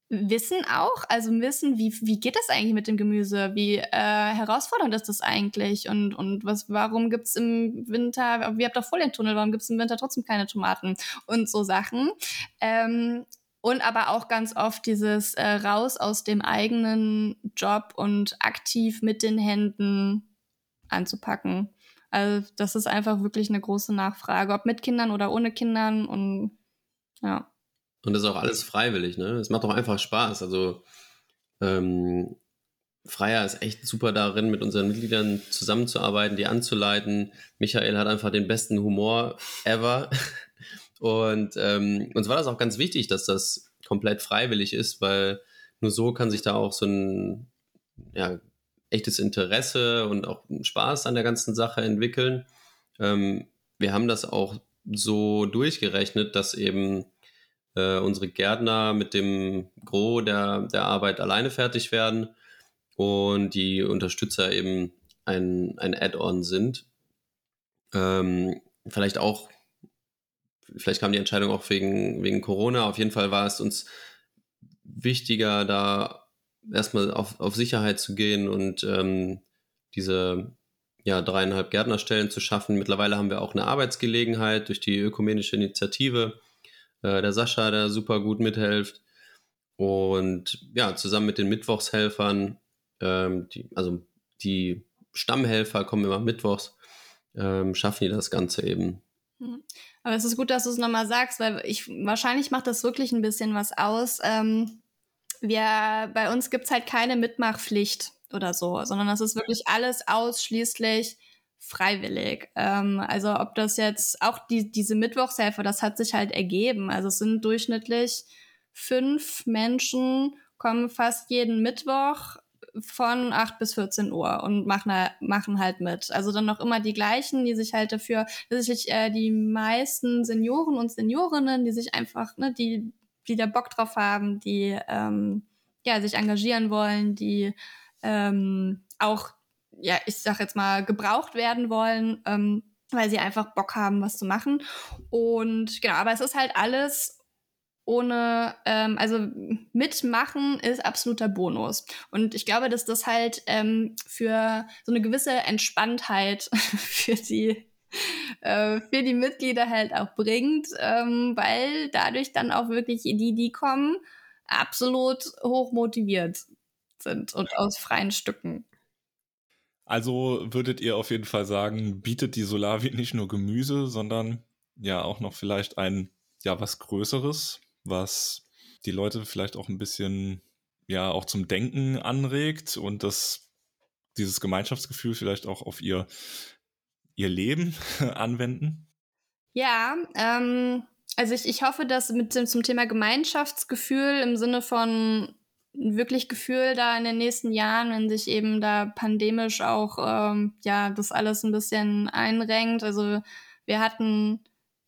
Wissen auch, also Wissen, wie, wie geht das eigentlich mit dem Gemüse? Wie äh, herausfordernd ist das eigentlich? Und, und was, warum gibt es im Winter, wie habt ihr Folientunnel, warum gibt es im Winter trotzdem keine Tomaten? Und so Sachen. Ähm, und aber auch ganz oft dieses äh, raus aus dem eigenen Job und aktiv mit den Händen anzupacken. Also das ist einfach wirklich eine große Nachfrage, ob mit Kindern oder ohne Kindern und ja. Und das ist auch alles freiwillig, ne? Es macht doch einfach Spaß. Also ähm, Freier ist echt super darin, mit unseren Mitgliedern zusammenzuarbeiten, die anzuleiten. Michael hat einfach den besten Humor ever. Und ähm, uns war das auch ganz wichtig, dass das komplett freiwillig ist, weil nur so kann sich da auch so ein ja, echtes Interesse und auch Spaß an der ganzen Sache entwickeln. Ähm, wir haben das auch so durchgerechnet, dass eben äh, unsere Gärtner mit dem Gros der, der Arbeit alleine fertig werden und die Unterstützer eben ein, ein Add-on sind. Ähm, vielleicht auch, vielleicht kam die Entscheidung auch wegen, wegen Corona. Auf jeden Fall war es uns wichtiger, da erstmal auf, auf Sicherheit zu gehen und ähm, diese ja, dreieinhalb Gärtnerstellen zu schaffen. Mittlerweile haben wir auch eine Arbeitsgelegenheit durch die ökumenische Initiative äh, der Sascha, der super gut mithilft. Und ja, zusammen mit den Mittwochshelfern, ähm, die, also die Stammhelfer kommen immer mittwochs, ähm, schaffen die das Ganze eben. Mhm. Aber es ist gut, dass du es nochmal sagst, weil ich wahrscheinlich macht das wirklich ein bisschen was aus. Ähm, wir, bei uns gibt es halt keine Mitmachpflicht oder so, sondern das ist wirklich alles ausschließlich freiwillig. Ähm, also ob das jetzt auch die, diese Mittwochshelfer, das hat sich halt ergeben. Also es sind durchschnittlich fünf Menschen, kommen fast jeden Mittwoch von 8 bis 14 Uhr und machen, machen halt mit. Also dann noch immer die gleichen, die sich halt dafür, tatsächlich äh, die meisten Senioren und Seniorinnen, die sich einfach, ne, die, die da Bock drauf haben, die ähm, ja, sich engagieren wollen, die ähm, auch, ja, ich sag jetzt mal, gebraucht werden wollen, ähm, weil sie einfach Bock haben, was zu machen. Und genau, aber es ist halt alles ohne, ähm, also mitmachen ist absoluter Bonus. Und ich glaube, dass das halt ähm, für so eine gewisse Entspanntheit für die äh, für die Mitglieder halt auch bringt, ähm, weil dadurch dann auch wirklich die, die kommen, absolut hoch motiviert sind und aus freien Stücken. Also würdet ihr auf jeden Fall sagen, bietet die Solavi nicht nur Gemüse, sondern ja auch noch vielleicht ein, ja, was Größeres, was die Leute vielleicht auch ein bisschen, ja, auch zum Denken anregt und das, dieses Gemeinschaftsgefühl vielleicht auch auf ihr, ihr Leben anwenden? Ja, ähm, also ich, ich hoffe, dass mit dem, zum Thema Gemeinschaftsgefühl im Sinne von wirklich Gefühl da in den nächsten Jahren, wenn sich eben da pandemisch auch ähm, ja das alles ein bisschen einrenkt. Also wir hatten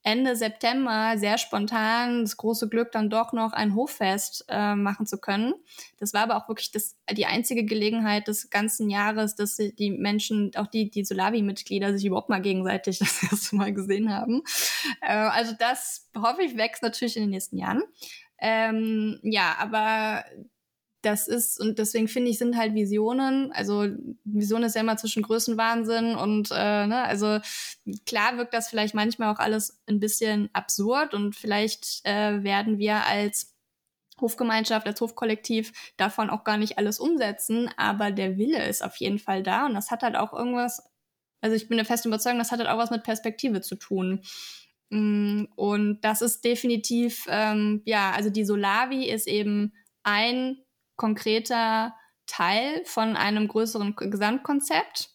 Ende September sehr spontan das große Glück, dann doch noch ein Hoffest äh, machen zu können. Das war aber auch wirklich das, die einzige Gelegenheit des ganzen Jahres, dass die Menschen, auch die, die Solavi-Mitglieder, sich überhaupt mal gegenseitig das erste Mal gesehen haben. Äh, also das hoffe ich wächst natürlich in den nächsten Jahren. Ähm, ja, aber das ist, und deswegen finde ich, sind halt Visionen, also Vision ist ja immer zwischen Größenwahnsinn und, äh, ne, also klar wirkt das vielleicht manchmal auch alles ein bisschen absurd und vielleicht äh, werden wir als Hofgemeinschaft, als Hofkollektiv davon auch gar nicht alles umsetzen, aber der Wille ist auf jeden Fall da und das hat halt auch irgendwas, also ich bin der festen Überzeugung, das hat halt auch was mit Perspektive zu tun. Mm, und das ist definitiv, ähm, ja, also die Solavi ist eben ein konkreter Teil von einem größeren Gesamtkonzept,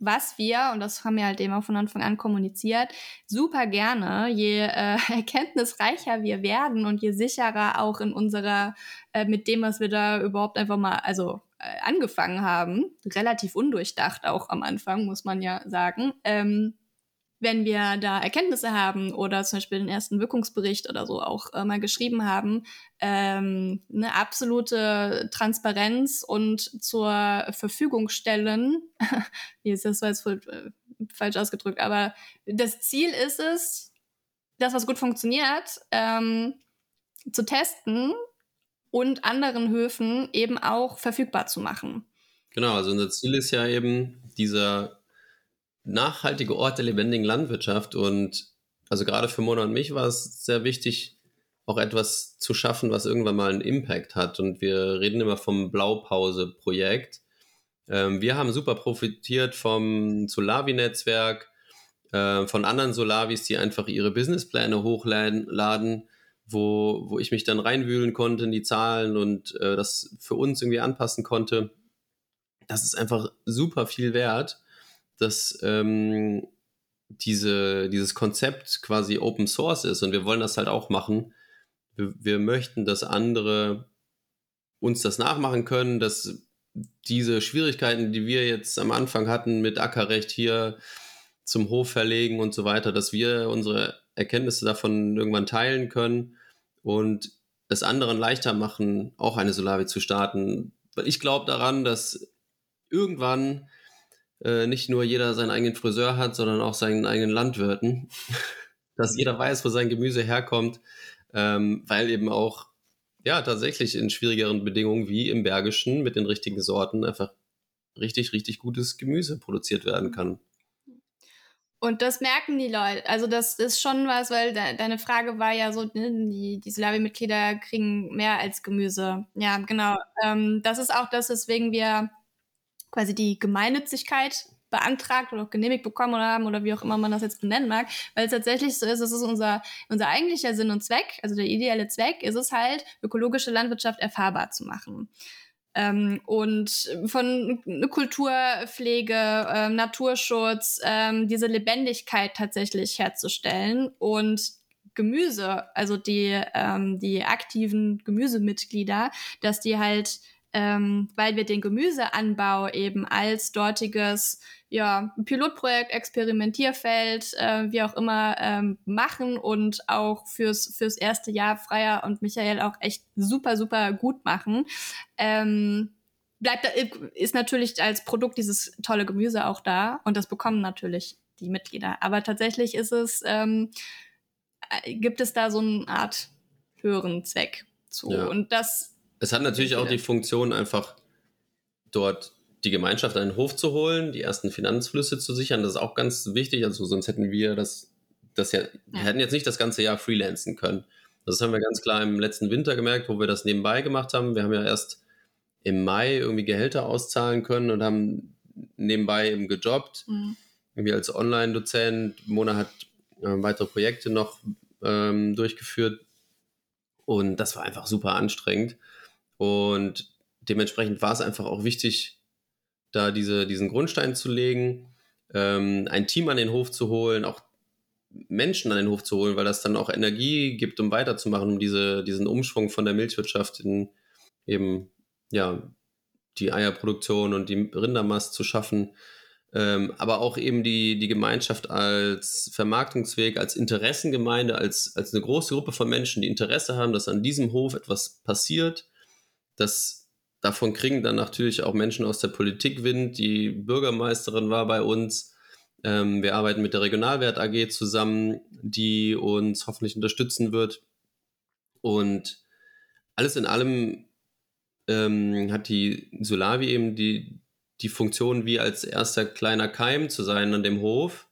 was wir, und das haben wir halt eben auch von Anfang an kommuniziert, super gerne, je äh, erkenntnisreicher wir werden und je sicherer auch in unserer, äh, mit dem, was wir da überhaupt einfach mal, also äh, angefangen haben, relativ undurchdacht auch am Anfang, muss man ja sagen, ähm, wenn wir da Erkenntnisse haben oder zum Beispiel den ersten Wirkungsbericht oder so auch äh, mal geschrieben haben, ähm, eine absolute Transparenz und zur Verfügung stellen. Wie ist das jetzt voll, äh, falsch ausgedrückt, aber das Ziel ist es, das, was gut funktioniert, ähm, zu testen und anderen Höfen eben auch verfügbar zu machen. Genau, also unser Ziel ist ja eben dieser nachhaltige Ort der lebendigen Landwirtschaft. Und also gerade für Mona und mich war es sehr wichtig, auch etwas zu schaffen, was irgendwann mal einen Impact hat. Und wir reden immer vom Blaupause-Projekt. Ähm, wir haben super profitiert vom Solavi-Netzwerk, äh, von anderen Solavis, die einfach ihre Businesspläne hochladen, wo, wo ich mich dann reinwühlen konnte in die Zahlen und äh, das für uns irgendwie anpassen konnte. Das ist einfach super viel wert dass ähm, diese, dieses Konzept quasi Open Source ist und wir wollen das halt auch machen. Wir, wir möchten, dass andere uns das nachmachen können, dass diese Schwierigkeiten, die wir jetzt am Anfang hatten mit Ackerrecht hier zum Hof verlegen und so weiter, dass wir unsere Erkenntnisse davon irgendwann teilen können und es anderen leichter machen, auch eine Solavi zu starten. Weil ich glaube daran, dass irgendwann äh, nicht nur jeder seinen eigenen Friseur hat, sondern auch seinen eigenen Landwirten. Dass jeder weiß, wo sein Gemüse herkommt, ähm, weil eben auch ja tatsächlich in schwierigeren Bedingungen wie im Bergischen mit den richtigen Sorten einfach richtig, richtig gutes Gemüse produziert werden kann. Und das merken die Leute. Also das ist schon was, weil de deine Frage war ja so, ne, die, die Slavi-Mitglieder kriegen mehr als Gemüse. Ja, genau. Ähm, das ist auch das, weswegen wir quasi die Gemeinnützigkeit beantragt oder genehmigt bekommen haben oder wie auch immer man das jetzt benennen mag, weil es tatsächlich so ist, es ist unser, unser eigentlicher Sinn und Zweck, also der ideelle Zweck ist es halt, ökologische Landwirtschaft erfahrbar zu machen. Ähm, und von Kulturpflege, äh, Naturschutz, ähm, diese Lebendigkeit tatsächlich herzustellen und Gemüse, also die, ähm, die aktiven Gemüsemitglieder, dass die halt, ähm, weil wir den Gemüseanbau eben als dortiges ja, Pilotprojekt, Experimentierfeld, äh, wie auch immer, ähm, machen und auch fürs, fürs erste Jahr Freier und Michael auch echt super, super gut machen. Ähm, bleibt ist natürlich als Produkt dieses tolle Gemüse auch da und das bekommen natürlich die Mitglieder. Aber tatsächlich ist es, ähm, äh, gibt es da so eine Art höheren Zweck zu. Ja. Und das. Es hat natürlich auch die Funktion, einfach dort die Gemeinschaft den Hof zu holen, die ersten Finanzflüsse zu sichern. Das ist auch ganz wichtig. Also sonst hätten wir das, das ja, wir hätten jetzt nicht das ganze Jahr freelancen können. Das haben wir ganz klar im letzten Winter gemerkt, wo wir das nebenbei gemacht haben. Wir haben ja erst im Mai irgendwie Gehälter auszahlen können und haben nebenbei eben gejobbt. Mhm. Irgendwie als Online-Dozent. Mona hat äh, weitere Projekte noch ähm, durchgeführt. Und das war einfach super anstrengend. Und dementsprechend war es einfach auch wichtig, da diese, diesen Grundstein zu legen, ähm, ein Team an den Hof zu holen, auch Menschen an den Hof zu holen, weil das dann auch Energie gibt, um weiterzumachen, um diese, diesen Umschwung von der Milchwirtschaft in eben ja die Eierproduktion und die Rindermast zu schaffen ähm, aber auch eben die, die Gemeinschaft als Vermarktungsweg, als Interessengemeinde, als, als eine große Gruppe von Menschen, die Interesse haben, dass an diesem Hof etwas passiert. Das, davon kriegen dann natürlich auch Menschen aus der Politik Wind. Die Bürgermeisterin war bei uns. Ähm, wir arbeiten mit der Regionalwert AG zusammen, die uns hoffentlich unterstützen wird. Und alles in allem ähm, hat die Solavi eben die, die Funktion wie als erster kleiner Keim zu sein an dem Hof,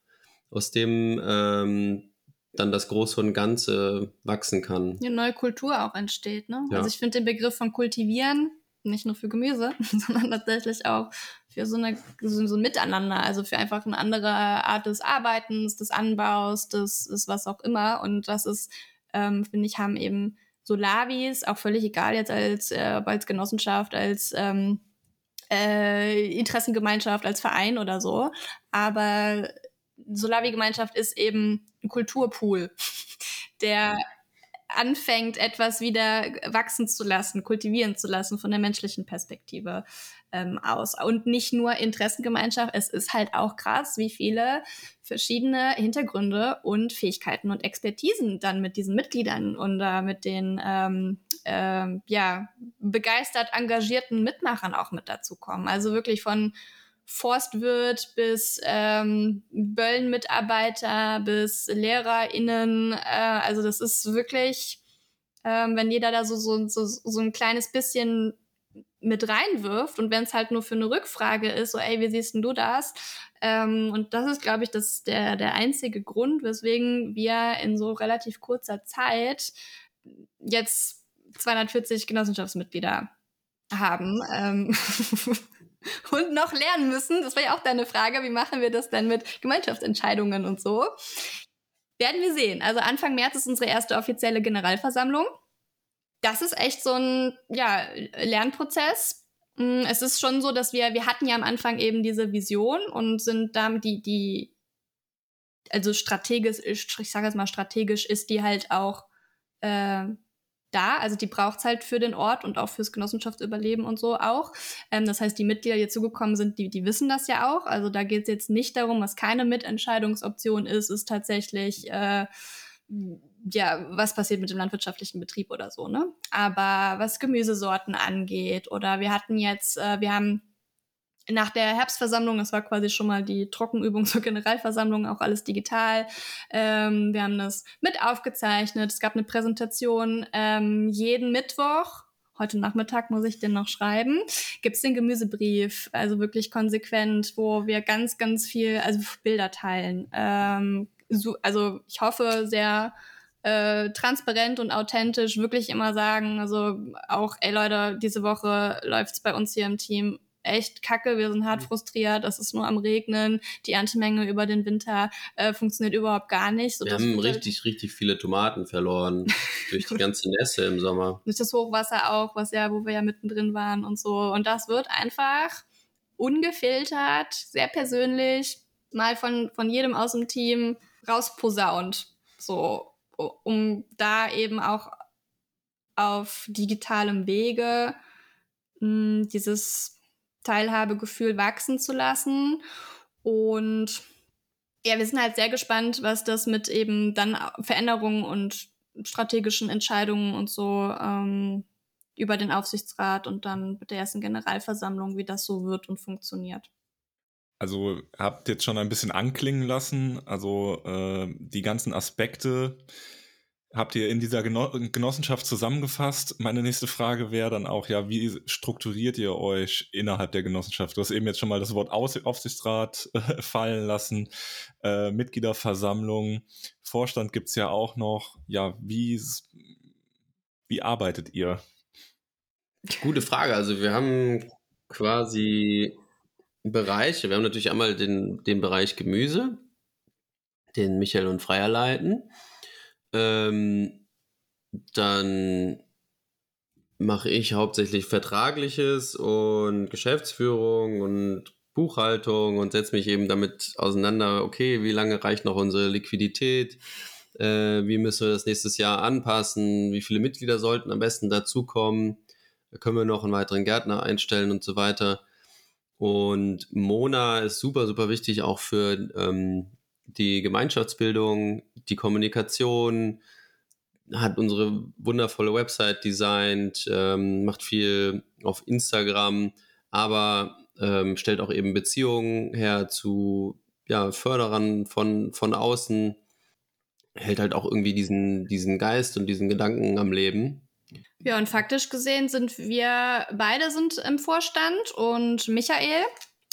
aus dem ähm, dann das Große und Ganze wachsen kann. Eine neue Kultur auch entsteht. Ne? Ja. Also ich finde den Begriff von kultivieren nicht nur für Gemüse, sondern tatsächlich auch für so, eine, so, so ein Miteinander, also für einfach eine andere Art des Arbeitens, des Anbaus, des, des was auch immer. Und das ist, ähm, finde ich, haben eben Solavis, auch völlig egal jetzt als, äh, als Genossenschaft, als ähm, äh, Interessengemeinschaft, als Verein oder so. Aber Solavi-Gemeinschaft ist eben ein Kulturpool, der anfängt, etwas wieder wachsen zu lassen, kultivieren zu lassen von der menschlichen Perspektive ähm, aus. Und nicht nur Interessengemeinschaft, es ist halt auch krass, wie viele verschiedene Hintergründe und Fähigkeiten und Expertisen dann mit diesen Mitgliedern und äh, mit den ähm, äh, ja, begeistert engagierten Mitmachern auch mit dazu kommen. Also wirklich von Forstwirt bis ähm, Böllenmitarbeiter bis LehrerInnen. Äh, also das ist wirklich, ähm, wenn jeder da so, so, so, so ein kleines bisschen mit reinwirft und wenn es halt nur für eine Rückfrage ist, so ey, wie siehst denn du das? Ähm, und das ist, glaube ich, das der, der einzige Grund, weswegen wir in so relativ kurzer Zeit jetzt 240 Genossenschaftsmitglieder haben. Ähm und noch lernen müssen. Das war ja auch deine Frage, wie machen wir das denn mit Gemeinschaftsentscheidungen und so? Werden wir sehen. Also Anfang März ist unsere erste offizielle Generalversammlung. Das ist echt so ein ja, Lernprozess. Mm, es ist schon so, dass wir, wir hatten ja am Anfang eben diese Vision und sind damit die, die, also strategisch, ich sage jetzt mal strategisch, ist die halt auch äh, da. Also die braucht es halt für den Ort und auch fürs Genossenschaftsüberleben und so auch. Ähm, das heißt, die Mitglieder, die zugekommen sind, die, die wissen das ja auch. Also da geht es jetzt nicht darum, was keine Mitentscheidungsoption ist, ist tatsächlich äh, ja, was passiert mit dem landwirtschaftlichen Betrieb oder so, ne? Aber was Gemüsesorten angeht, oder wir hatten jetzt, äh, wir haben nach der Herbstversammlung, das war quasi schon mal die Trockenübung zur Generalversammlung, auch alles digital. Ähm, wir haben das mit aufgezeichnet. Es gab eine Präsentation ähm, jeden Mittwoch. Heute Nachmittag muss ich den noch schreiben. Gibt es den Gemüsebrief, also wirklich konsequent, wo wir ganz, ganz viel, also Bilder teilen. Ähm, so, also ich hoffe sehr äh, transparent und authentisch wirklich immer sagen, also auch, ey Leute, diese Woche läuft's bei uns hier im Team echt kacke, wir sind hart mhm. frustriert, es ist nur am Regnen, die Erntemenge über den Winter äh, funktioniert überhaupt gar nicht. wir haben richtig, richtig viele Tomaten verloren durch die ganze Nässe im Sommer. Durch das Hochwasser auch, was ja, wo wir ja mittendrin waren und so. Und das wird einfach ungefiltert, sehr persönlich, mal von, von jedem aus dem Team rausposaunt. So, um da eben auch auf digitalem Wege mh, hm, dieses Teilhabegefühl wachsen zu lassen. Und ja, wir sind halt sehr gespannt, was das mit eben dann Veränderungen und strategischen Entscheidungen und so ähm, über den Aufsichtsrat und dann mit der ersten Generalversammlung, wie das so wird und funktioniert. Also habt jetzt schon ein bisschen anklingen lassen, also äh, die ganzen Aspekte habt ihr in dieser Genossenschaft zusammengefasst. Meine nächste Frage wäre dann auch, ja, wie strukturiert ihr euch innerhalb der Genossenschaft? Du hast eben jetzt schon mal das Wort Aufsichtsrat äh, fallen lassen, äh, Mitgliederversammlung, Vorstand gibt's ja auch noch. Ja, wie, wie arbeitet ihr? Gute Frage. Also wir haben quasi Bereiche. Wir haben natürlich einmal den, den Bereich Gemüse, den Michael und Freier leiten. Ähm, dann mache ich hauptsächlich Vertragliches und Geschäftsführung und Buchhaltung und setze mich eben damit auseinander, okay, wie lange reicht noch unsere Liquidität? Äh, wie müssen wir das nächstes Jahr anpassen? Wie viele Mitglieder sollten am besten dazukommen? Können wir noch einen weiteren Gärtner einstellen und so weiter? Und Mona ist super, super wichtig auch für ähm, die Gemeinschaftsbildung, die Kommunikation, hat unsere wundervolle Website designt, ähm, macht viel auf Instagram, aber ähm, stellt auch eben Beziehungen her zu ja, Förderern von, von außen, hält halt auch irgendwie diesen, diesen Geist und diesen Gedanken am Leben. Ja, und faktisch gesehen sind wir beide sind im Vorstand und Michael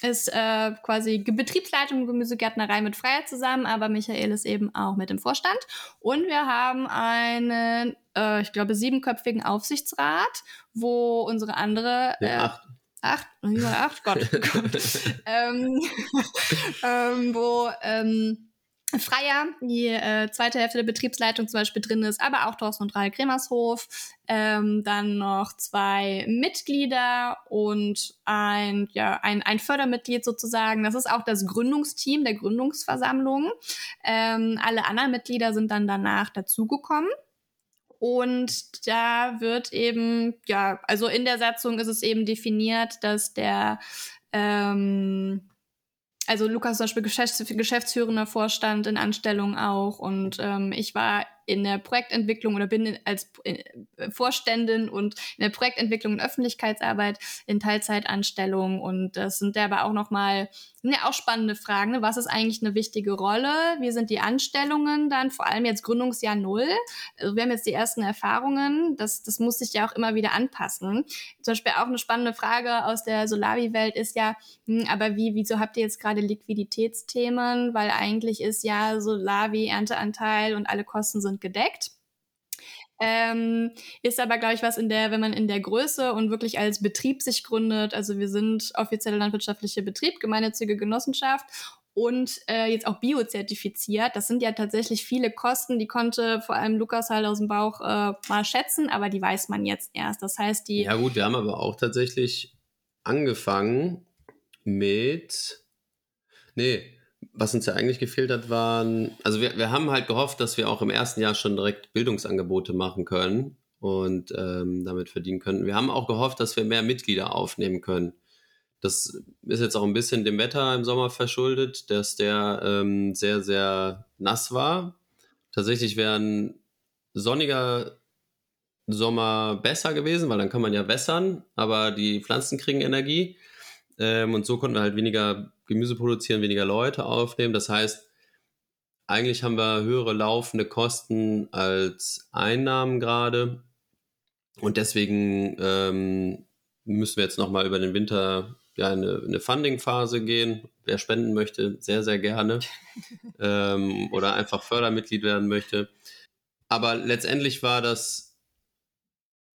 ist äh, quasi Betriebsleitung Gemüsegärtnerei mit Freiheit zusammen, aber Michael ist eben auch mit im Vorstand. Und wir haben einen, äh, ich glaube, siebenköpfigen Aufsichtsrat, wo unsere andere. Äh, ja, acht. Acht, acht, Gott. Gott. ähm, ähm, wo ähm, Freier, die äh, zweite Hälfte der Betriebsleitung zum Beispiel drin ist, aber auch Thorsten und Rahel Kremershof. Ähm, dann noch zwei Mitglieder und ein, ja, ein, ein Fördermitglied sozusagen. Das ist auch das Gründungsteam der Gründungsversammlung. Ähm, alle anderen Mitglieder sind dann danach dazugekommen. Und da wird eben, ja, also in der Satzung ist es eben definiert, dass der ähm, also Lukas zum Beispiel Geschäfts geschäftsführender Vorstand in Anstellung auch und ähm, ich war in der Projektentwicklung oder bin als äh, Vorständin und in der Projektentwicklung und Öffentlichkeitsarbeit in Teilzeitanstellung und das sind aber auch nochmal, sind ja auch spannende Fragen. Ne? Was ist eigentlich eine wichtige Rolle? Wie sind die Anstellungen dann, vor allem jetzt Gründungsjahr Null? Also wir haben jetzt die ersten Erfahrungen, das, das muss sich ja auch immer wieder anpassen. Zum Beispiel auch eine spannende Frage aus der Solavi-Welt ist ja, hm, aber wie, wieso habt ihr jetzt gerade Liquiditätsthemen? Weil eigentlich ist ja Solavi, Ernteanteil und alle Kosten sind sind gedeckt. Ähm, ist aber, glaube ich, was in der, wenn man in der Größe und wirklich als Betrieb sich gründet, also wir sind offizielle landwirtschaftliche Betrieb, gemeinnützige Genossenschaft und äh, jetzt auch biozertifiziert. Das sind ja tatsächlich viele Kosten, die konnte vor allem Lukas halt aus dem Bauch äh, mal schätzen, aber die weiß man jetzt erst. Das heißt, die. Ja, gut, wir haben aber auch tatsächlich angefangen mit. Nee, was uns ja eigentlich gefehlt hat, waren, also wir, wir haben halt gehofft, dass wir auch im ersten Jahr schon direkt Bildungsangebote machen können und ähm, damit verdienen können. Wir haben auch gehofft, dass wir mehr Mitglieder aufnehmen können. Das ist jetzt auch ein bisschen dem Wetter im Sommer verschuldet, dass der ähm, sehr, sehr nass war. Tatsächlich wäre ein sonniger Sommer besser gewesen, weil dann kann man ja wässern, aber die Pflanzen kriegen Energie. Ähm, und so konnten wir halt weniger Gemüse produzieren, weniger Leute aufnehmen. Das heißt, eigentlich haben wir höhere laufende Kosten als Einnahmen gerade. Und deswegen ähm, müssen wir jetzt nochmal über den Winter ja, eine, eine Funding-Phase gehen. Wer spenden möchte, sehr, sehr gerne. ähm, oder einfach Fördermitglied werden möchte. Aber letztendlich war das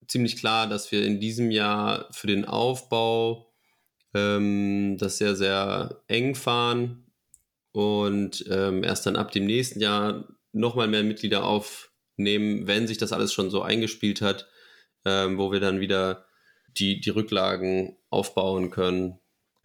ziemlich klar, dass wir in diesem Jahr für den Aufbau ähm, das sehr, sehr eng fahren und ähm, erst dann ab dem nächsten Jahr nochmal mehr Mitglieder aufnehmen, wenn sich das alles schon so eingespielt hat, ähm, wo wir dann wieder die, die Rücklagen aufbauen können.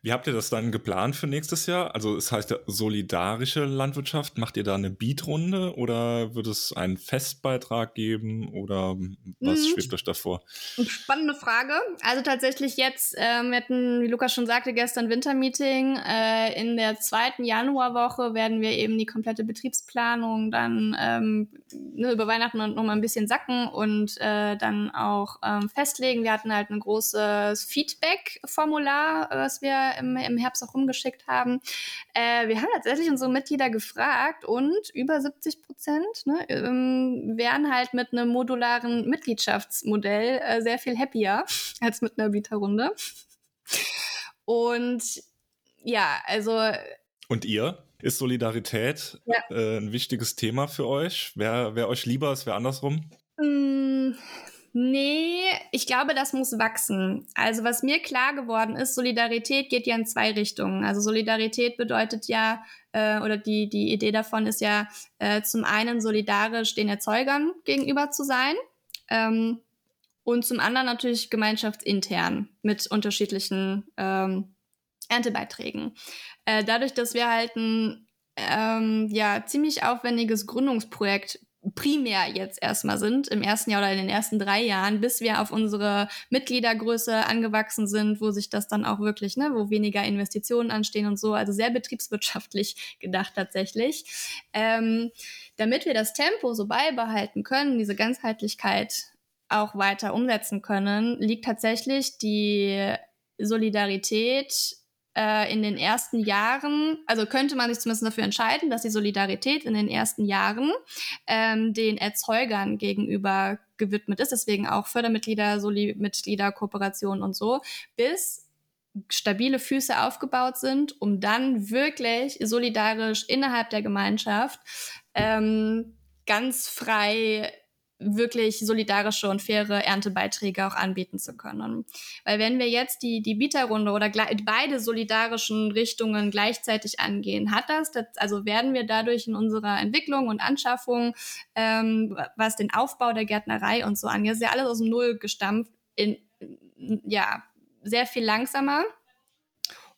Wie habt ihr das dann geplant für nächstes Jahr? Also es heißt ja solidarische Landwirtschaft. Macht ihr da eine Beatrunde oder wird es einen Festbeitrag geben oder was mhm. schwebt euch davor? Spannende Frage. Also tatsächlich jetzt, ähm, wir hatten, wie Lukas schon sagte, gestern Wintermeeting. Äh, in der zweiten Januarwoche werden wir eben die komplette Betriebsplanung dann ähm, ne, über Weihnachten noch mal ein bisschen sacken und äh, dann auch ähm, festlegen. Wir hatten halt ein großes Feedback-Formular, was wir im, im Herbst auch rumgeschickt haben. Äh, wir haben tatsächlich unsere Mitglieder gefragt und über 70 Prozent ne, ähm, wären halt mit einem modularen Mitgliedschaftsmodell äh, sehr viel happier als mit einer Bieterrunde. Und ja, also. Und ihr? Ist Solidarität ja. äh, ein wichtiges Thema für euch? Wer, wer euch lieber ist, wer andersrum? Nee, ich glaube, das muss wachsen. Also was mir klar geworden ist, Solidarität geht ja in zwei Richtungen. Also Solidarität bedeutet ja, äh, oder die, die Idee davon ist ja äh, zum einen solidarisch den Erzeugern gegenüber zu sein ähm, und zum anderen natürlich gemeinschaftsintern mit unterschiedlichen ähm, Erntebeiträgen. Äh, dadurch, dass wir halt ein ähm, ja, ziemlich aufwendiges Gründungsprojekt primär jetzt erstmal sind, im ersten Jahr oder in den ersten drei Jahren, bis wir auf unsere Mitgliedergröße angewachsen sind, wo sich das dann auch wirklich, ne, wo weniger Investitionen anstehen und so, also sehr betriebswirtschaftlich gedacht tatsächlich. Ähm, damit wir das Tempo so beibehalten können, diese Ganzheitlichkeit auch weiter umsetzen können, liegt tatsächlich die Solidarität äh, in den ersten Jahren, also könnte man sich zumindest dafür entscheiden, dass die Solidarität in den ersten Jahren ähm, den Erzeugern gegenüber gewidmet ist, deswegen auch Fördermitglieder, Soli-Mitglieder, Kooperation und so, bis stabile Füße aufgebaut sind, um dann wirklich solidarisch innerhalb der Gemeinschaft ähm, ganz frei wirklich solidarische und faire Erntebeiträge auch anbieten zu können. Weil wenn wir jetzt die, die Bieterrunde oder beide solidarischen Richtungen gleichzeitig angehen, hat das, das, also werden wir dadurch in unserer Entwicklung und Anschaffung, ähm, was den Aufbau der Gärtnerei und so angeht, ist ja alles aus dem Null gestampft, in, ja, sehr viel langsamer.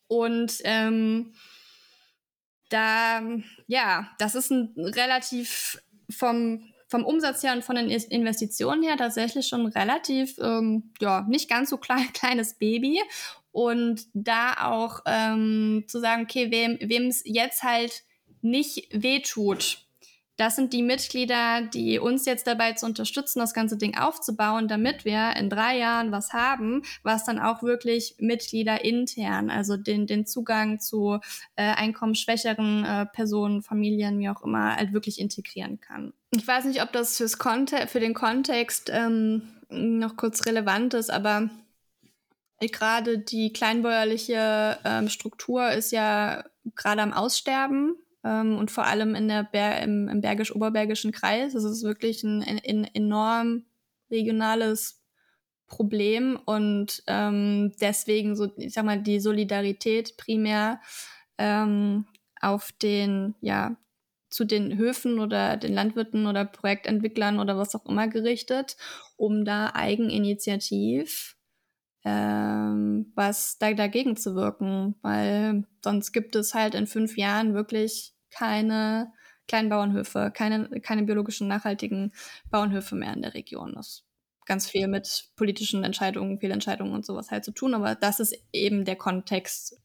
Und ähm, da, ja, das ist ein relativ vom vom Umsatz her und von den Investitionen her tatsächlich schon relativ, ähm, ja, nicht ganz so klein, kleines Baby. Und da auch ähm, zu sagen, okay, wem es jetzt halt nicht wehtut, das sind die Mitglieder, die uns jetzt dabei zu unterstützen, das ganze Ding aufzubauen, damit wir in drei Jahren was haben, was dann auch wirklich Mitglieder intern, also den, den Zugang zu äh, einkommensschwächeren äh, Personen, Familien, wie auch immer, halt wirklich integrieren kann. Ich weiß nicht, ob das fürs Konte für den Kontext ähm, noch kurz relevant ist, aber gerade die kleinbäuerliche ähm, Struktur ist ja gerade am Aussterben ähm, und vor allem in der Ber im, im bergisch-oberbergischen Kreis. Das ist wirklich ein, ein, ein enorm regionales Problem und ähm, deswegen so, ich sag mal, die Solidarität primär ähm, auf den, ja, zu den Höfen oder den Landwirten oder Projektentwicklern oder was auch immer gerichtet, um da eigeninitiativ ähm, was da dagegen zu wirken, weil sonst gibt es halt in fünf Jahren wirklich keine kleinen Bauernhöfe, keine, keine biologischen nachhaltigen Bauernhöfe mehr in der Region. Das ganz viel mit politischen Entscheidungen, Fehlentscheidungen und sowas halt zu tun, aber das ist eben der Kontext.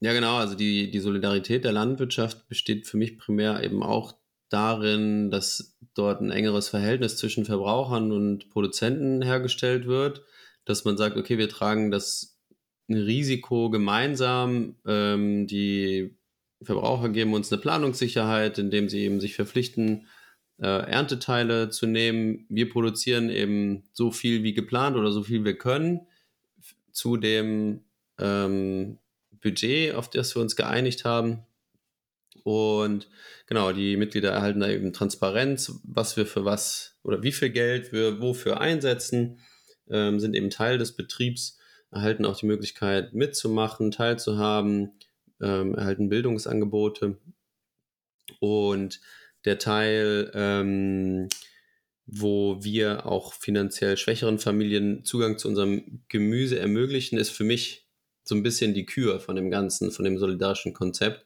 Ja, genau, also die, die Solidarität der Landwirtschaft besteht für mich primär eben auch darin, dass dort ein engeres Verhältnis zwischen Verbrauchern und Produzenten hergestellt wird, dass man sagt, okay, wir tragen das Risiko gemeinsam, ähm, die Verbraucher geben uns eine Planungssicherheit, indem sie eben sich verpflichten, äh, Ernteteile zu nehmen. Wir produzieren eben so viel wie geplant oder so viel wir können zu dem ähm, Budget, auf das wir uns geeinigt haben. Und genau, die Mitglieder erhalten da eben Transparenz, was wir für was oder wie viel Geld wir wofür einsetzen, ähm, sind eben Teil des Betriebs erhalten auch die Möglichkeit mitzumachen, teilzuhaben, ähm, erhalten Bildungsangebote. Und der Teil, ähm, wo wir auch finanziell schwächeren Familien Zugang zu unserem Gemüse ermöglichen, ist für mich so ein bisschen die Kür von dem Ganzen, von dem solidarischen Konzept.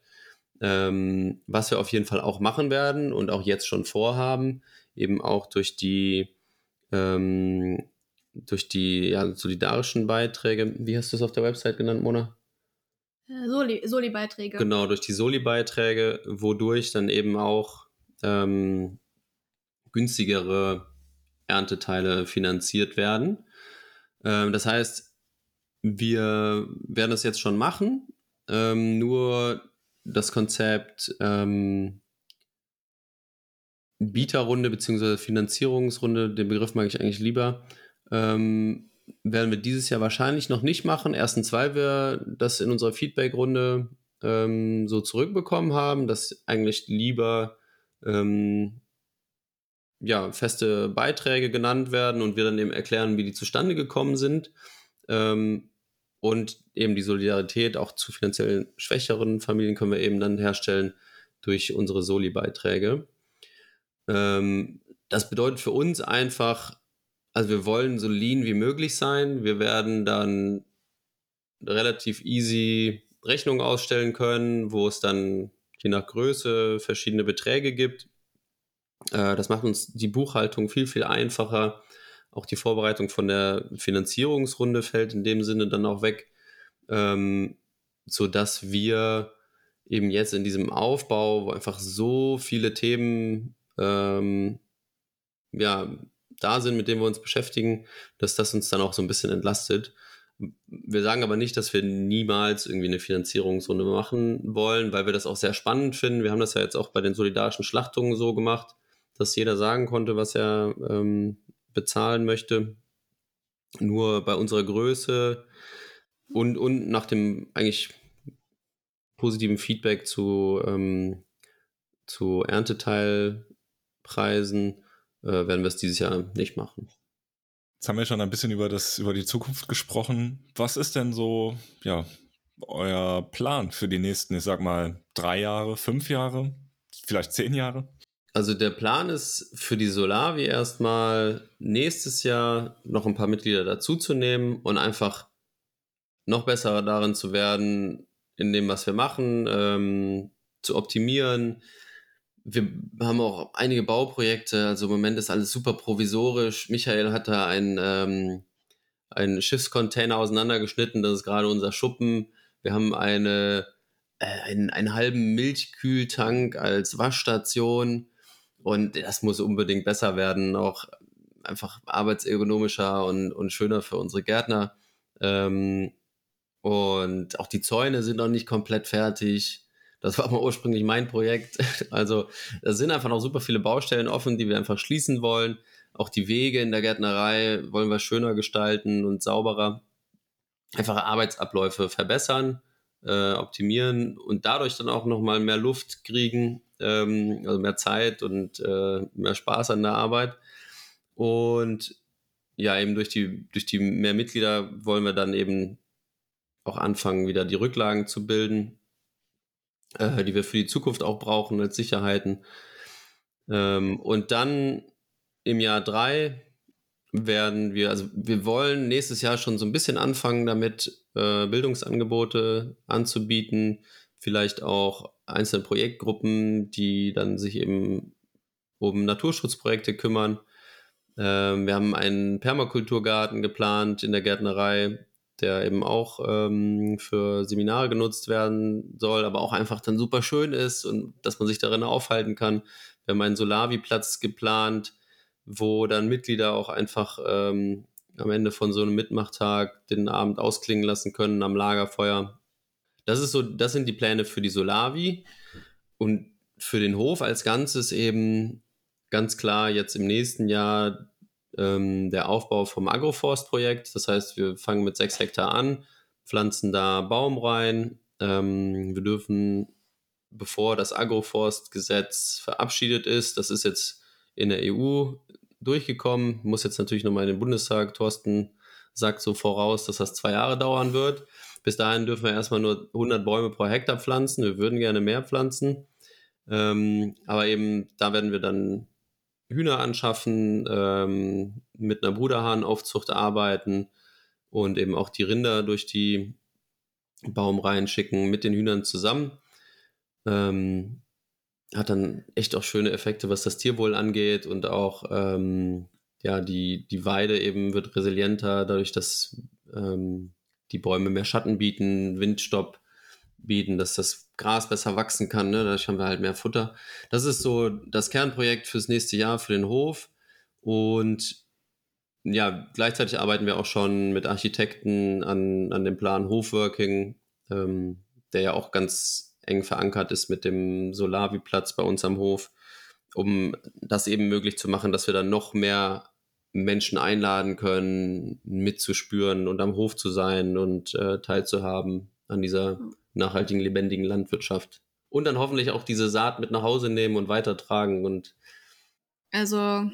Ähm, was wir auf jeden Fall auch machen werden und auch jetzt schon vorhaben, eben auch durch die ähm, durch die ja, solidarischen Beiträge. Wie hast du es auf der Website genannt, Mona? Äh, Soli-Beiträge. genau, durch die Soli-Beiträge, wodurch dann eben auch ähm, günstigere Ernteteile finanziert werden. Ähm, das heißt, wir werden das jetzt schon machen, ähm, nur das Konzept ähm, Bieterrunde bzw. Finanzierungsrunde, den Begriff mag ich eigentlich lieber, ähm, werden wir dieses Jahr wahrscheinlich noch nicht machen. Erstens, weil wir das in unserer Feedback-Runde ähm, so zurückbekommen haben, dass eigentlich lieber ähm, ja, feste Beiträge genannt werden und wir dann eben erklären, wie die zustande gekommen sind. Ähm, und eben die Solidarität auch zu finanziell schwächeren Familien können wir eben dann herstellen durch unsere Soli-Beiträge. Ähm, das bedeutet für uns einfach, also wir wollen so lean wie möglich sein. Wir werden dann relativ easy Rechnungen ausstellen können, wo es dann je nach Größe verschiedene Beträge gibt. Äh, das macht uns die Buchhaltung viel, viel einfacher. Auch die Vorbereitung von der Finanzierungsrunde fällt in dem Sinne dann auch weg, ähm, sodass wir eben jetzt in diesem Aufbau, wo einfach so viele Themen ähm, ja, da sind, mit denen wir uns beschäftigen, dass das uns dann auch so ein bisschen entlastet. Wir sagen aber nicht, dass wir niemals irgendwie eine Finanzierungsrunde machen wollen, weil wir das auch sehr spannend finden. Wir haben das ja jetzt auch bei den solidarischen Schlachtungen so gemacht, dass jeder sagen konnte, was er ähm, bezahlen möchte. Nur bei unserer Größe und, und nach dem eigentlich positiven Feedback zu, ähm, zu Ernteteilpreisen äh, werden wir es dieses Jahr nicht machen. Jetzt haben wir schon ein bisschen über das, über die Zukunft gesprochen. Was ist denn so, ja, euer Plan für die nächsten, ich sag mal, drei Jahre, fünf Jahre, vielleicht zehn Jahre? Also der Plan ist für die Solavi erstmal nächstes Jahr noch ein paar Mitglieder dazuzunehmen und einfach noch besser darin zu werden, in dem, was wir machen, ähm, zu optimieren, wir haben auch einige Bauprojekte, also im Moment ist alles super provisorisch. Michael hat da einen, ähm, einen Schiffscontainer auseinandergeschnitten, das ist gerade unser Schuppen. Wir haben eine, äh, einen, einen halben Milchkühltank als Waschstation und das muss unbedingt besser werden, auch einfach arbeitsergonomischer und, und schöner für unsere Gärtner. Ähm, und auch die Zäune sind noch nicht komplett fertig. Das war mal ursprünglich mein Projekt. Also da sind einfach noch super viele Baustellen offen, die wir einfach schließen wollen. Auch die Wege in der Gärtnerei wollen wir schöner gestalten und sauberer. Einfache Arbeitsabläufe verbessern, äh, optimieren und dadurch dann auch nochmal mehr Luft kriegen, ähm, also mehr Zeit und äh, mehr Spaß an der Arbeit. Und ja, eben durch die, durch die mehr Mitglieder wollen wir dann eben auch anfangen, wieder die Rücklagen zu bilden äh, die wir für die Zukunft auch brauchen als Sicherheiten. Ähm, und dann im Jahr drei werden wir, also wir wollen nächstes Jahr schon so ein bisschen anfangen damit, äh, Bildungsangebote anzubieten, vielleicht auch einzelne Projektgruppen, die dann sich eben um Naturschutzprojekte kümmern. Ähm, wir haben einen Permakulturgarten geplant in der Gärtnerei, der eben auch ähm, für Seminare genutzt werden soll, aber auch einfach dann super schön ist und dass man sich darin aufhalten kann. Wir haben einen Solavi-Platz geplant, wo dann Mitglieder auch einfach ähm, am Ende von so einem Mitmachtag den Abend ausklingen lassen können am Lagerfeuer. Das ist so, das sind die Pläne für die Solavi und für den Hof als Ganzes eben ganz klar jetzt im nächsten Jahr ähm, der Aufbau vom Agroforst-Projekt. Das heißt, wir fangen mit sechs Hektar an, pflanzen da Baum rein. Ähm, wir dürfen, bevor das Agroforstgesetz verabschiedet ist, das ist jetzt in der EU durchgekommen, muss jetzt natürlich nochmal in den Bundestag. Thorsten sagt so voraus, dass das zwei Jahre dauern wird. Bis dahin dürfen wir erstmal nur 100 Bäume pro Hektar pflanzen. Wir würden gerne mehr pflanzen. Ähm, aber eben, da werden wir dann Hühner anschaffen, ähm, mit einer Bruderhahnaufzucht arbeiten und eben auch die Rinder durch die Baumreihen schicken mit den Hühnern zusammen. Ähm, hat dann echt auch schöne Effekte, was das Tierwohl angeht und auch ähm, ja, die, die Weide eben wird resilienter, dadurch, dass ähm, die Bäume mehr Schatten bieten, Windstopp bieten, dass das Gras besser wachsen kann. Ne? Dadurch haben wir halt mehr Futter. Das ist so das Kernprojekt fürs nächste Jahr für den Hof. Und ja, gleichzeitig arbeiten wir auch schon mit Architekten an, an dem Plan Hofworking, ähm, der ja auch ganz eng verankert ist mit dem Solavi-Platz bei uns am Hof, um das eben möglich zu machen, dass wir dann noch mehr Menschen einladen können, mitzuspüren und am Hof zu sein und äh, teilzuhaben an dieser nachhaltigen, lebendigen Landwirtschaft. Und dann hoffentlich auch diese Saat mit nach Hause nehmen und weitertragen und also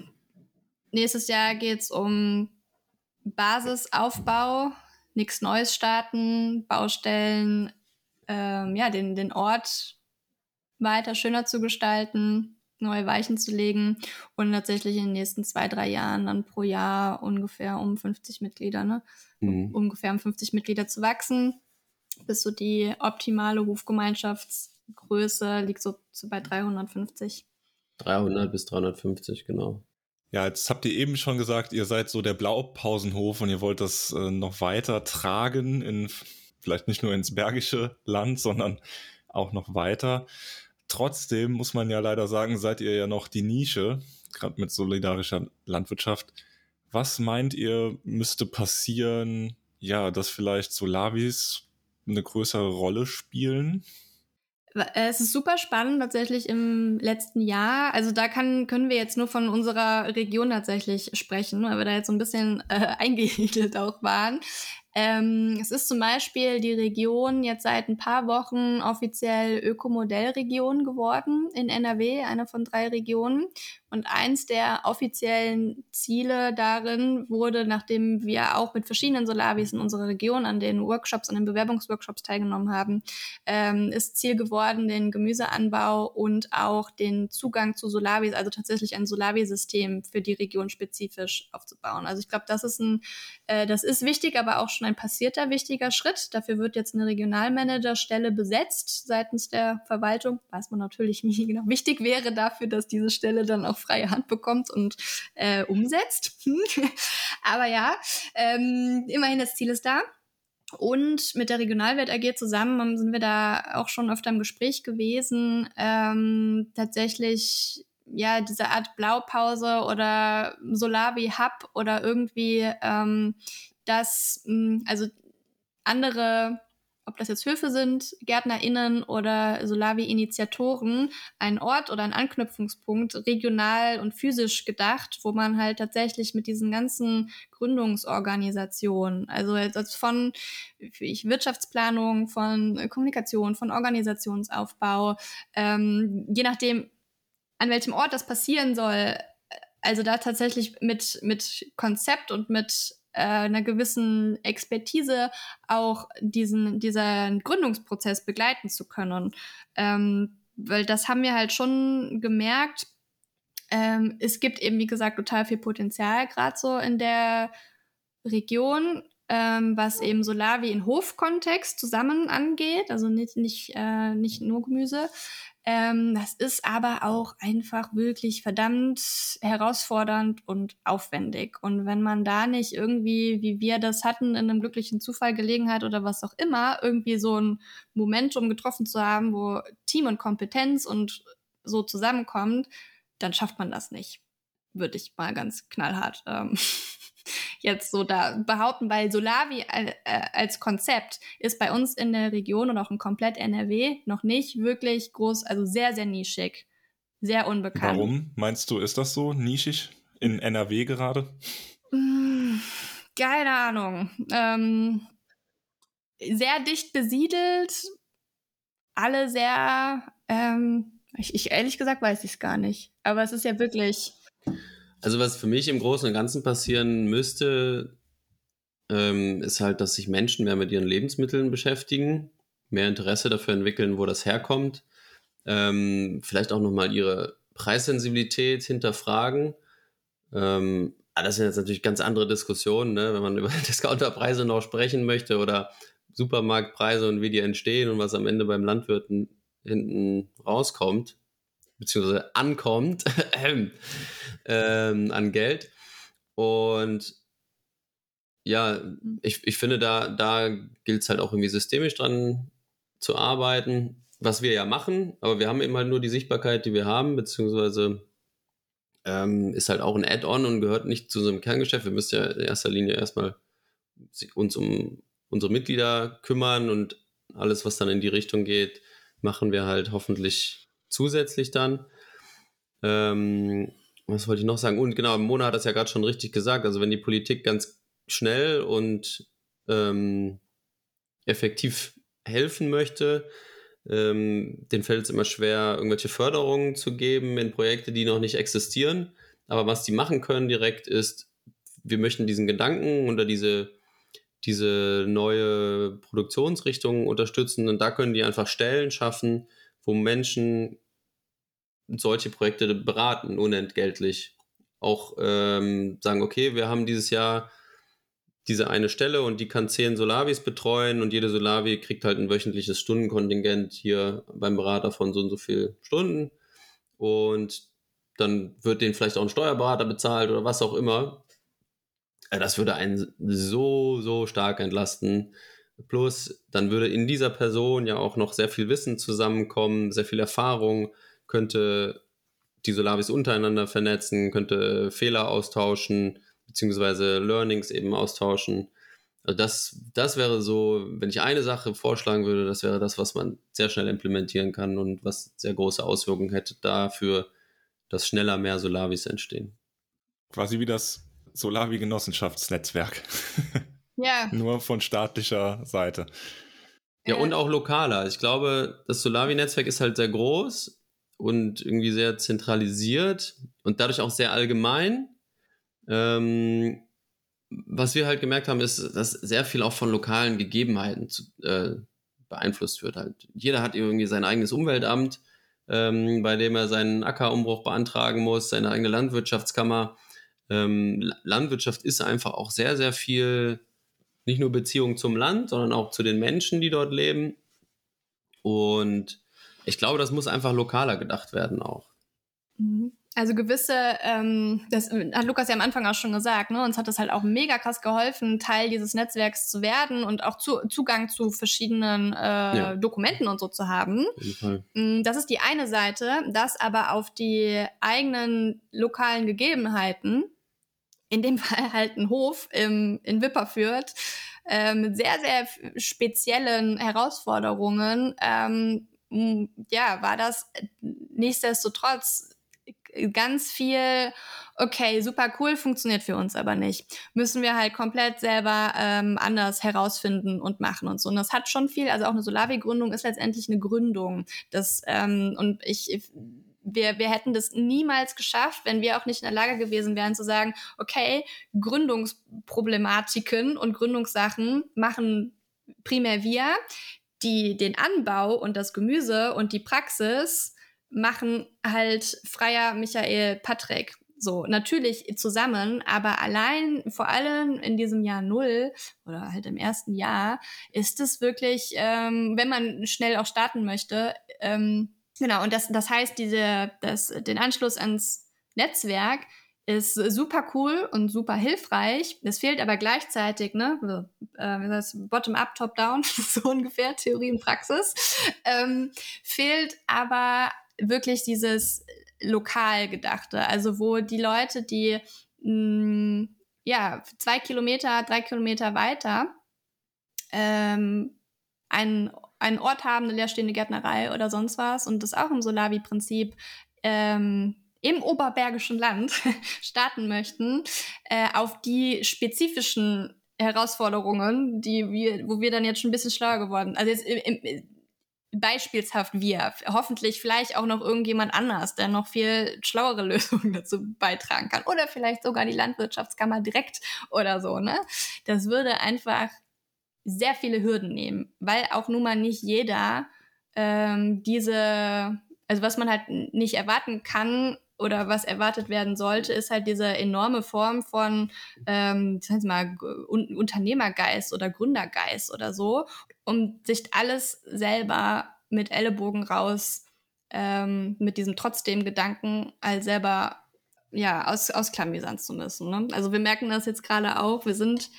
nächstes Jahr geht es um Basisaufbau, nichts Neues starten, Baustellen, ähm, ja, den, den Ort weiter schöner zu gestalten, neue Weichen zu legen und tatsächlich in den nächsten zwei, drei Jahren dann pro Jahr ungefähr um 50 Mitglieder, ne? Mhm. ungefähr um 50 Mitglieder zu wachsen, bis so die optimale Hofgemeinschaftsgröße liegt so, so bei 350. 300 bis 350, genau. Ja, jetzt habt ihr eben schon gesagt, ihr seid so der Blaupausenhof und ihr wollt das äh, noch weiter tragen in vielleicht nicht nur ins bergische Land, sondern auch noch weiter. Trotzdem muss man ja leider sagen, seid ihr ja noch die Nische, gerade mit solidarischer Landwirtschaft. Was meint ihr, müsste passieren, ja, dass vielleicht Solavis eine größere Rolle spielen? Es ist super spannend tatsächlich im letzten Jahr. Also da kann, können wir jetzt nur von unserer Region tatsächlich sprechen, weil wir da jetzt so ein bisschen äh, eingehegelt auch waren. Ähm, es ist zum Beispiel die Region jetzt seit ein paar Wochen offiziell Ökomodellregion geworden in NRW, eine von drei Regionen. Und eins der offiziellen Ziele darin wurde, nachdem wir auch mit verschiedenen Solavis in unserer Region an den Workshops, an den Bewerbungsworkshops teilgenommen haben, ähm, ist Ziel geworden, den Gemüseanbau und auch den Zugang zu Solavis, also tatsächlich ein Solavi-System für die Region spezifisch aufzubauen. Also ich glaube, das ist ein, äh, das ist wichtig, aber auch schon ein passierter wichtiger Schritt. Dafür wird jetzt eine Regionalmanagerstelle besetzt seitens der Verwaltung. Weiß man natürlich nie genau. Wichtig wäre dafür, dass diese Stelle dann auch freie Hand bekommt und äh, umsetzt. Aber ja, ähm, immerhin das Ziel ist da. Und mit der Regionalwelt AG zusammen sind wir da auch schon öfter im Gespräch gewesen. Ähm, tatsächlich ja diese Art Blaupause oder Solavi Hub oder irgendwie ähm, dass mh, also andere, ob das jetzt Höfe sind, GärtnerInnen oder Solavi-Initiatoren, einen Ort oder einen Anknüpfungspunkt regional und physisch gedacht, wo man halt tatsächlich mit diesen ganzen Gründungsorganisationen, also von Wirtschaftsplanung, von Kommunikation, von Organisationsaufbau, ähm, je nachdem, an welchem Ort das passieren soll, also da tatsächlich mit, mit Konzept und mit äh, einer gewissen Expertise auch diesen, diesen Gründungsprozess begleiten zu können. Ähm, weil das haben wir halt schon gemerkt. Ähm, es gibt eben, wie gesagt, total viel Potenzial, gerade so in der Region, ähm, was eben Solar wie in Hofkontext zusammen angeht, also nicht, nicht, äh, nicht nur Gemüse. Ähm, das ist aber auch einfach wirklich verdammt herausfordernd und aufwendig. Und wenn man da nicht irgendwie, wie wir das hatten, in einem glücklichen Zufall, Gelegenheit oder was auch immer, irgendwie so ein Momentum getroffen zu haben, wo Team und Kompetenz und so zusammenkommt, dann schafft man das nicht. Würde ich mal ganz knallhart ähm, jetzt so da behaupten, weil Solavi äh, als Konzept ist bei uns in der Region und auch in komplett NRW noch nicht wirklich groß, also sehr, sehr nischig, sehr unbekannt. Warum meinst du, ist das so nischig in NRW gerade? Mmh, keine Ahnung. Ähm, sehr dicht besiedelt, alle sehr, ähm, ich, ich ehrlich gesagt weiß ich es gar nicht. Aber es ist ja wirklich also was für mich im Großen und Ganzen passieren müsste, ähm, ist halt, dass sich Menschen mehr mit ihren Lebensmitteln beschäftigen, mehr Interesse dafür entwickeln, wo das herkommt, ähm, vielleicht auch nochmal ihre Preissensibilität hinterfragen. Ähm, das sind jetzt natürlich ganz andere Diskussionen, ne? wenn man über Discounterpreise noch sprechen möchte oder Supermarktpreise und wie die entstehen und was am Ende beim Landwirten hinten rauskommt, beziehungsweise ankommt ähm, an Geld. Und ja, mhm. ich, ich finde, da, da gilt es halt auch irgendwie systemisch dran zu arbeiten, was wir ja machen, aber wir haben eben halt nur die Sichtbarkeit, die wir haben, beziehungsweise ähm, ist halt auch ein Add-on und gehört nicht zu unserem Kerngeschäft. Wir müssen ja in erster Linie erstmal uns um unsere Mitglieder kümmern und alles, was dann in die Richtung geht, machen wir halt hoffentlich zusätzlich dann. Ähm, was wollte ich noch sagen? Und genau, Mona hat das ja gerade schon richtig gesagt. Also wenn die Politik ganz schnell und ähm, effektiv helfen möchte, ähm, den fällt es immer schwer, irgendwelche Förderungen zu geben in Projekte, die noch nicht existieren. Aber was die machen können direkt ist, wir möchten diesen Gedanken oder diese diese neue Produktionsrichtung unterstützen. Und da können die einfach Stellen schaffen, wo Menschen solche Projekte beraten, unentgeltlich. Auch ähm, sagen, okay, wir haben dieses Jahr diese eine Stelle und die kann zehn Solavis betreuen und jede Solavi kriegt halt ein wöchentliches Stundenkontingent hier beim Berater von so und so viel Stunden. Und dann wird denen vielleicht auch ein Steuerberater bezahlt oder was auch immer. Das würde einen so, so stark entlasten. Plus, dann würde in dieser Person ja auch noch sehr viel Wissen zusammenkommen, sehr viel Erfahrung, könnte die Solavis untereinander vernetzen, könnte Fehler austauschen, beziehungsweise Learnings eben austauschen. Also das, das wäre so, wenn ich eine Sache vorschlagen würde, das wäre das, was man sehr schnell implementieren kann und was sehr große Auswirkungen hätte dafür, dass schneller mehr Solavis entstehen. Quasi wie das Solavi-Genossenschaftsnetzwerk. Ja. Nur von staatlicher Seite. Ja, und auch lokaler. Ich glaube, das Solavi-Netzwerk ist halt sehr groß und irgendwie sehr zentralisiert und dadurch auch sehr allgemein. Ähm, was wir halt gemerkt haben, ist, dass sehr viel auch von lokalen Gegebenheiten zu, äh, beeinflusst wird. Halt. Jeder hat irgendwie sein eigenes Umweltamt, ähm, bei dem er seinen Ackerumbruch beantragen muss, seine eigene Landwirtschaftskammer ähm, Landwirtschaft ist einfach auch sehr, sehr viel, nicht nur Beziehung zum Land, sondern auch zu den Menschen, die dort leben. Und ich glaube, das muss einfach lokaler gedacht werden auch. Mhm. Also gewisse, ähm, das hat Lukas ja am Anfang auch schon gesagt, ne, uns hat das halt auch mega krass geholfen, Teil dieses Netzwerks zu werden und auch zu, Zugang zu verschiedenen äh, ja. Dokumenten und so zu haben. Mm, das ist die eine Seite, das aber auf die eigenen lokalen Gegebenheiten in dem Fall halt ein Hof im, in Wipperfürth äh, mit sehr, sehr speziellen Herausforderungen, ähm, ja, war das nichtsdestotrotz ganz viel, okay, super cool, funktioniert für uns aber nicht. Müssen wir halt komplett selber ähm, anders herausfinden und machen und so. Und das hat schon viel, also auch eine Solavi-Gründung ist letztendlich eine Gründung. Das, ähm, und ich wir, wir hätten das niemals geschafft, wenn wir auch nicht in der Lage gewesen wären zu sagen, okay, Gründungsproblematiken und Gründungssachen machen primär wir, die den Anbau und das Gemüse und die Praxis machen halt Freier Michael Patrick. So, natürlich zusammen, aber allein, vor allem in diesem Jahr Null oder halt im ersten Jahr, ist es wirklich, ähm, wenn man schnell auch starten möchte, ähm, Genau, und das, das heißt, diese, das, den Anschluss ans Netzwerk ist super cool und super hilfreich. Es fehlt aber gleichzeitig, ne, äh, wie heißt Bottom-up, Top-down, so ungefähr, Theorie und Praxis, ähm, fehlt aber wirklich dieses lokal gedachte, also wo die Leute, die mh, mm, ja zwei Kilometer, drei Kilometer weiter ähm, einen einen Ort haben, eine leerstehende Gärtnerei oder sonst was und das auch im Solavi-Prinzip ähm, im oberbergischen Land starten möchten, äh, auf die spezifischen Herausforderungen, die wir, wo wir dann jetzt schon ein bisschen schlauer geworden. Also jetzt im, im, beispielshaft wir. Hoffentlich vielleicht auch noch irgendjemand anders, der noch viel schlauere Lösungen dazu beitragen kann. Oder vielleicht sogar die Landwirtschaftskammer direkt oder so, ne? Das würde einfach sehr viele Hürden nehmen, weil auch nun mal nicht jeder ähm, diese, also was man halt nicht erwarten kann, oder was erwartet werden sollte, ist halt diese enorme Form von, ähm, Sie mal, Unternehmergeist oder Gründergeist oder so, um sich alles selber mit Ellenbogen raus, ähm, mit diesem trotzdem Gedanken, als selber ja aus ausklamüsern zu müssen. Ne? Also wir merken das jetzt gerade auch. Wir sind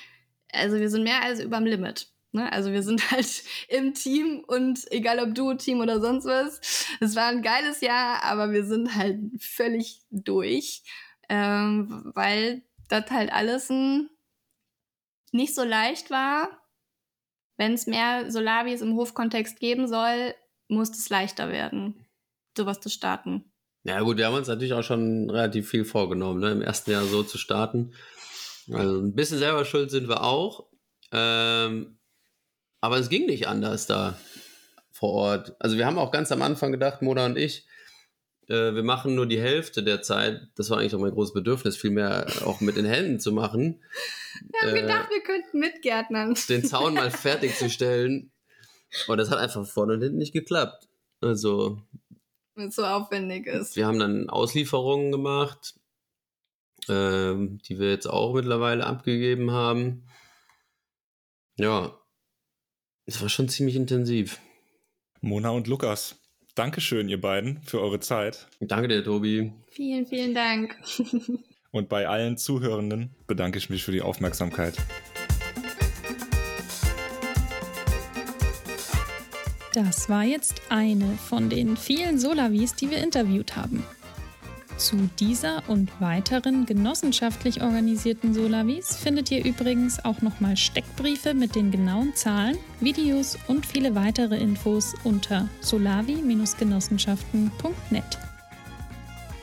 also wir sind mehr als überm Limit. Ne? Also wir sind halt im Team und egal ob Duo-Team oder sonst was. Es war ein geiles Jahr, aber wir sind halt völlig durch, ähm, weil das halt alles ein nicht so leicht war. Wenn es mehr Solavis im Hofkontext geben soll, muss es leichter werden, sowas zu starten. Ja gut, wir haben uns natürlich auch schon relativ viel vorgenommen, ne? im ersten Jahr so zu starten. Also ein bisschen selber schuld sind wir auch. Ähm, aber es ging nicht anders da vor Ort. Also wir haben auch ganz am Anfang gedacht, Mona und ich, äh, wir machen nur die Hälfte der Zeit. Das war eigentlich auch mein großes Bedürfnis, viel mehr auch mit den Händen zu machen. Wir haben äh, gedacht, wir könnten mitgärtnern. Den Zaun mal fertigzustellen. Und das hat einfach vorne und hinten nicht geklappt. Also. Weil es so aufwendig ist. Wir haben dann Auslieferungen gemacht, ähm, die wir jetzt auch mittlerweile abgegeben haben. Ja, es war schon ziemlich intensiv. Mona und Lukas, Dankeschön, ihr beiden, für eure Zeit. Danke dir, Tobi. Vielen, vielen Dank. und bei allen Zuhörenden bedanke ich mich für die Aufmerksamkeit. Das war jetzt eine von den vielen Solavis, die wir interviewt haben. Zu dieser und weiteren genossenschaftlich organisierten Solavis findet ihr übrigens auch nochmal Steckbriefe mit den genauen Zahlen, Videos und viele weitere Infos unter solavi-genossenschaften.net.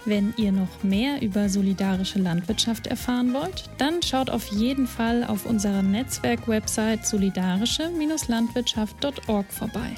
Wenn ihr noch mehr über solidarische Landwirtschaft erfahren wollt, dann schaut auf jeden Fall auf unserer Netzwerk-Website solidarische-landwirtschaft.org vorbei.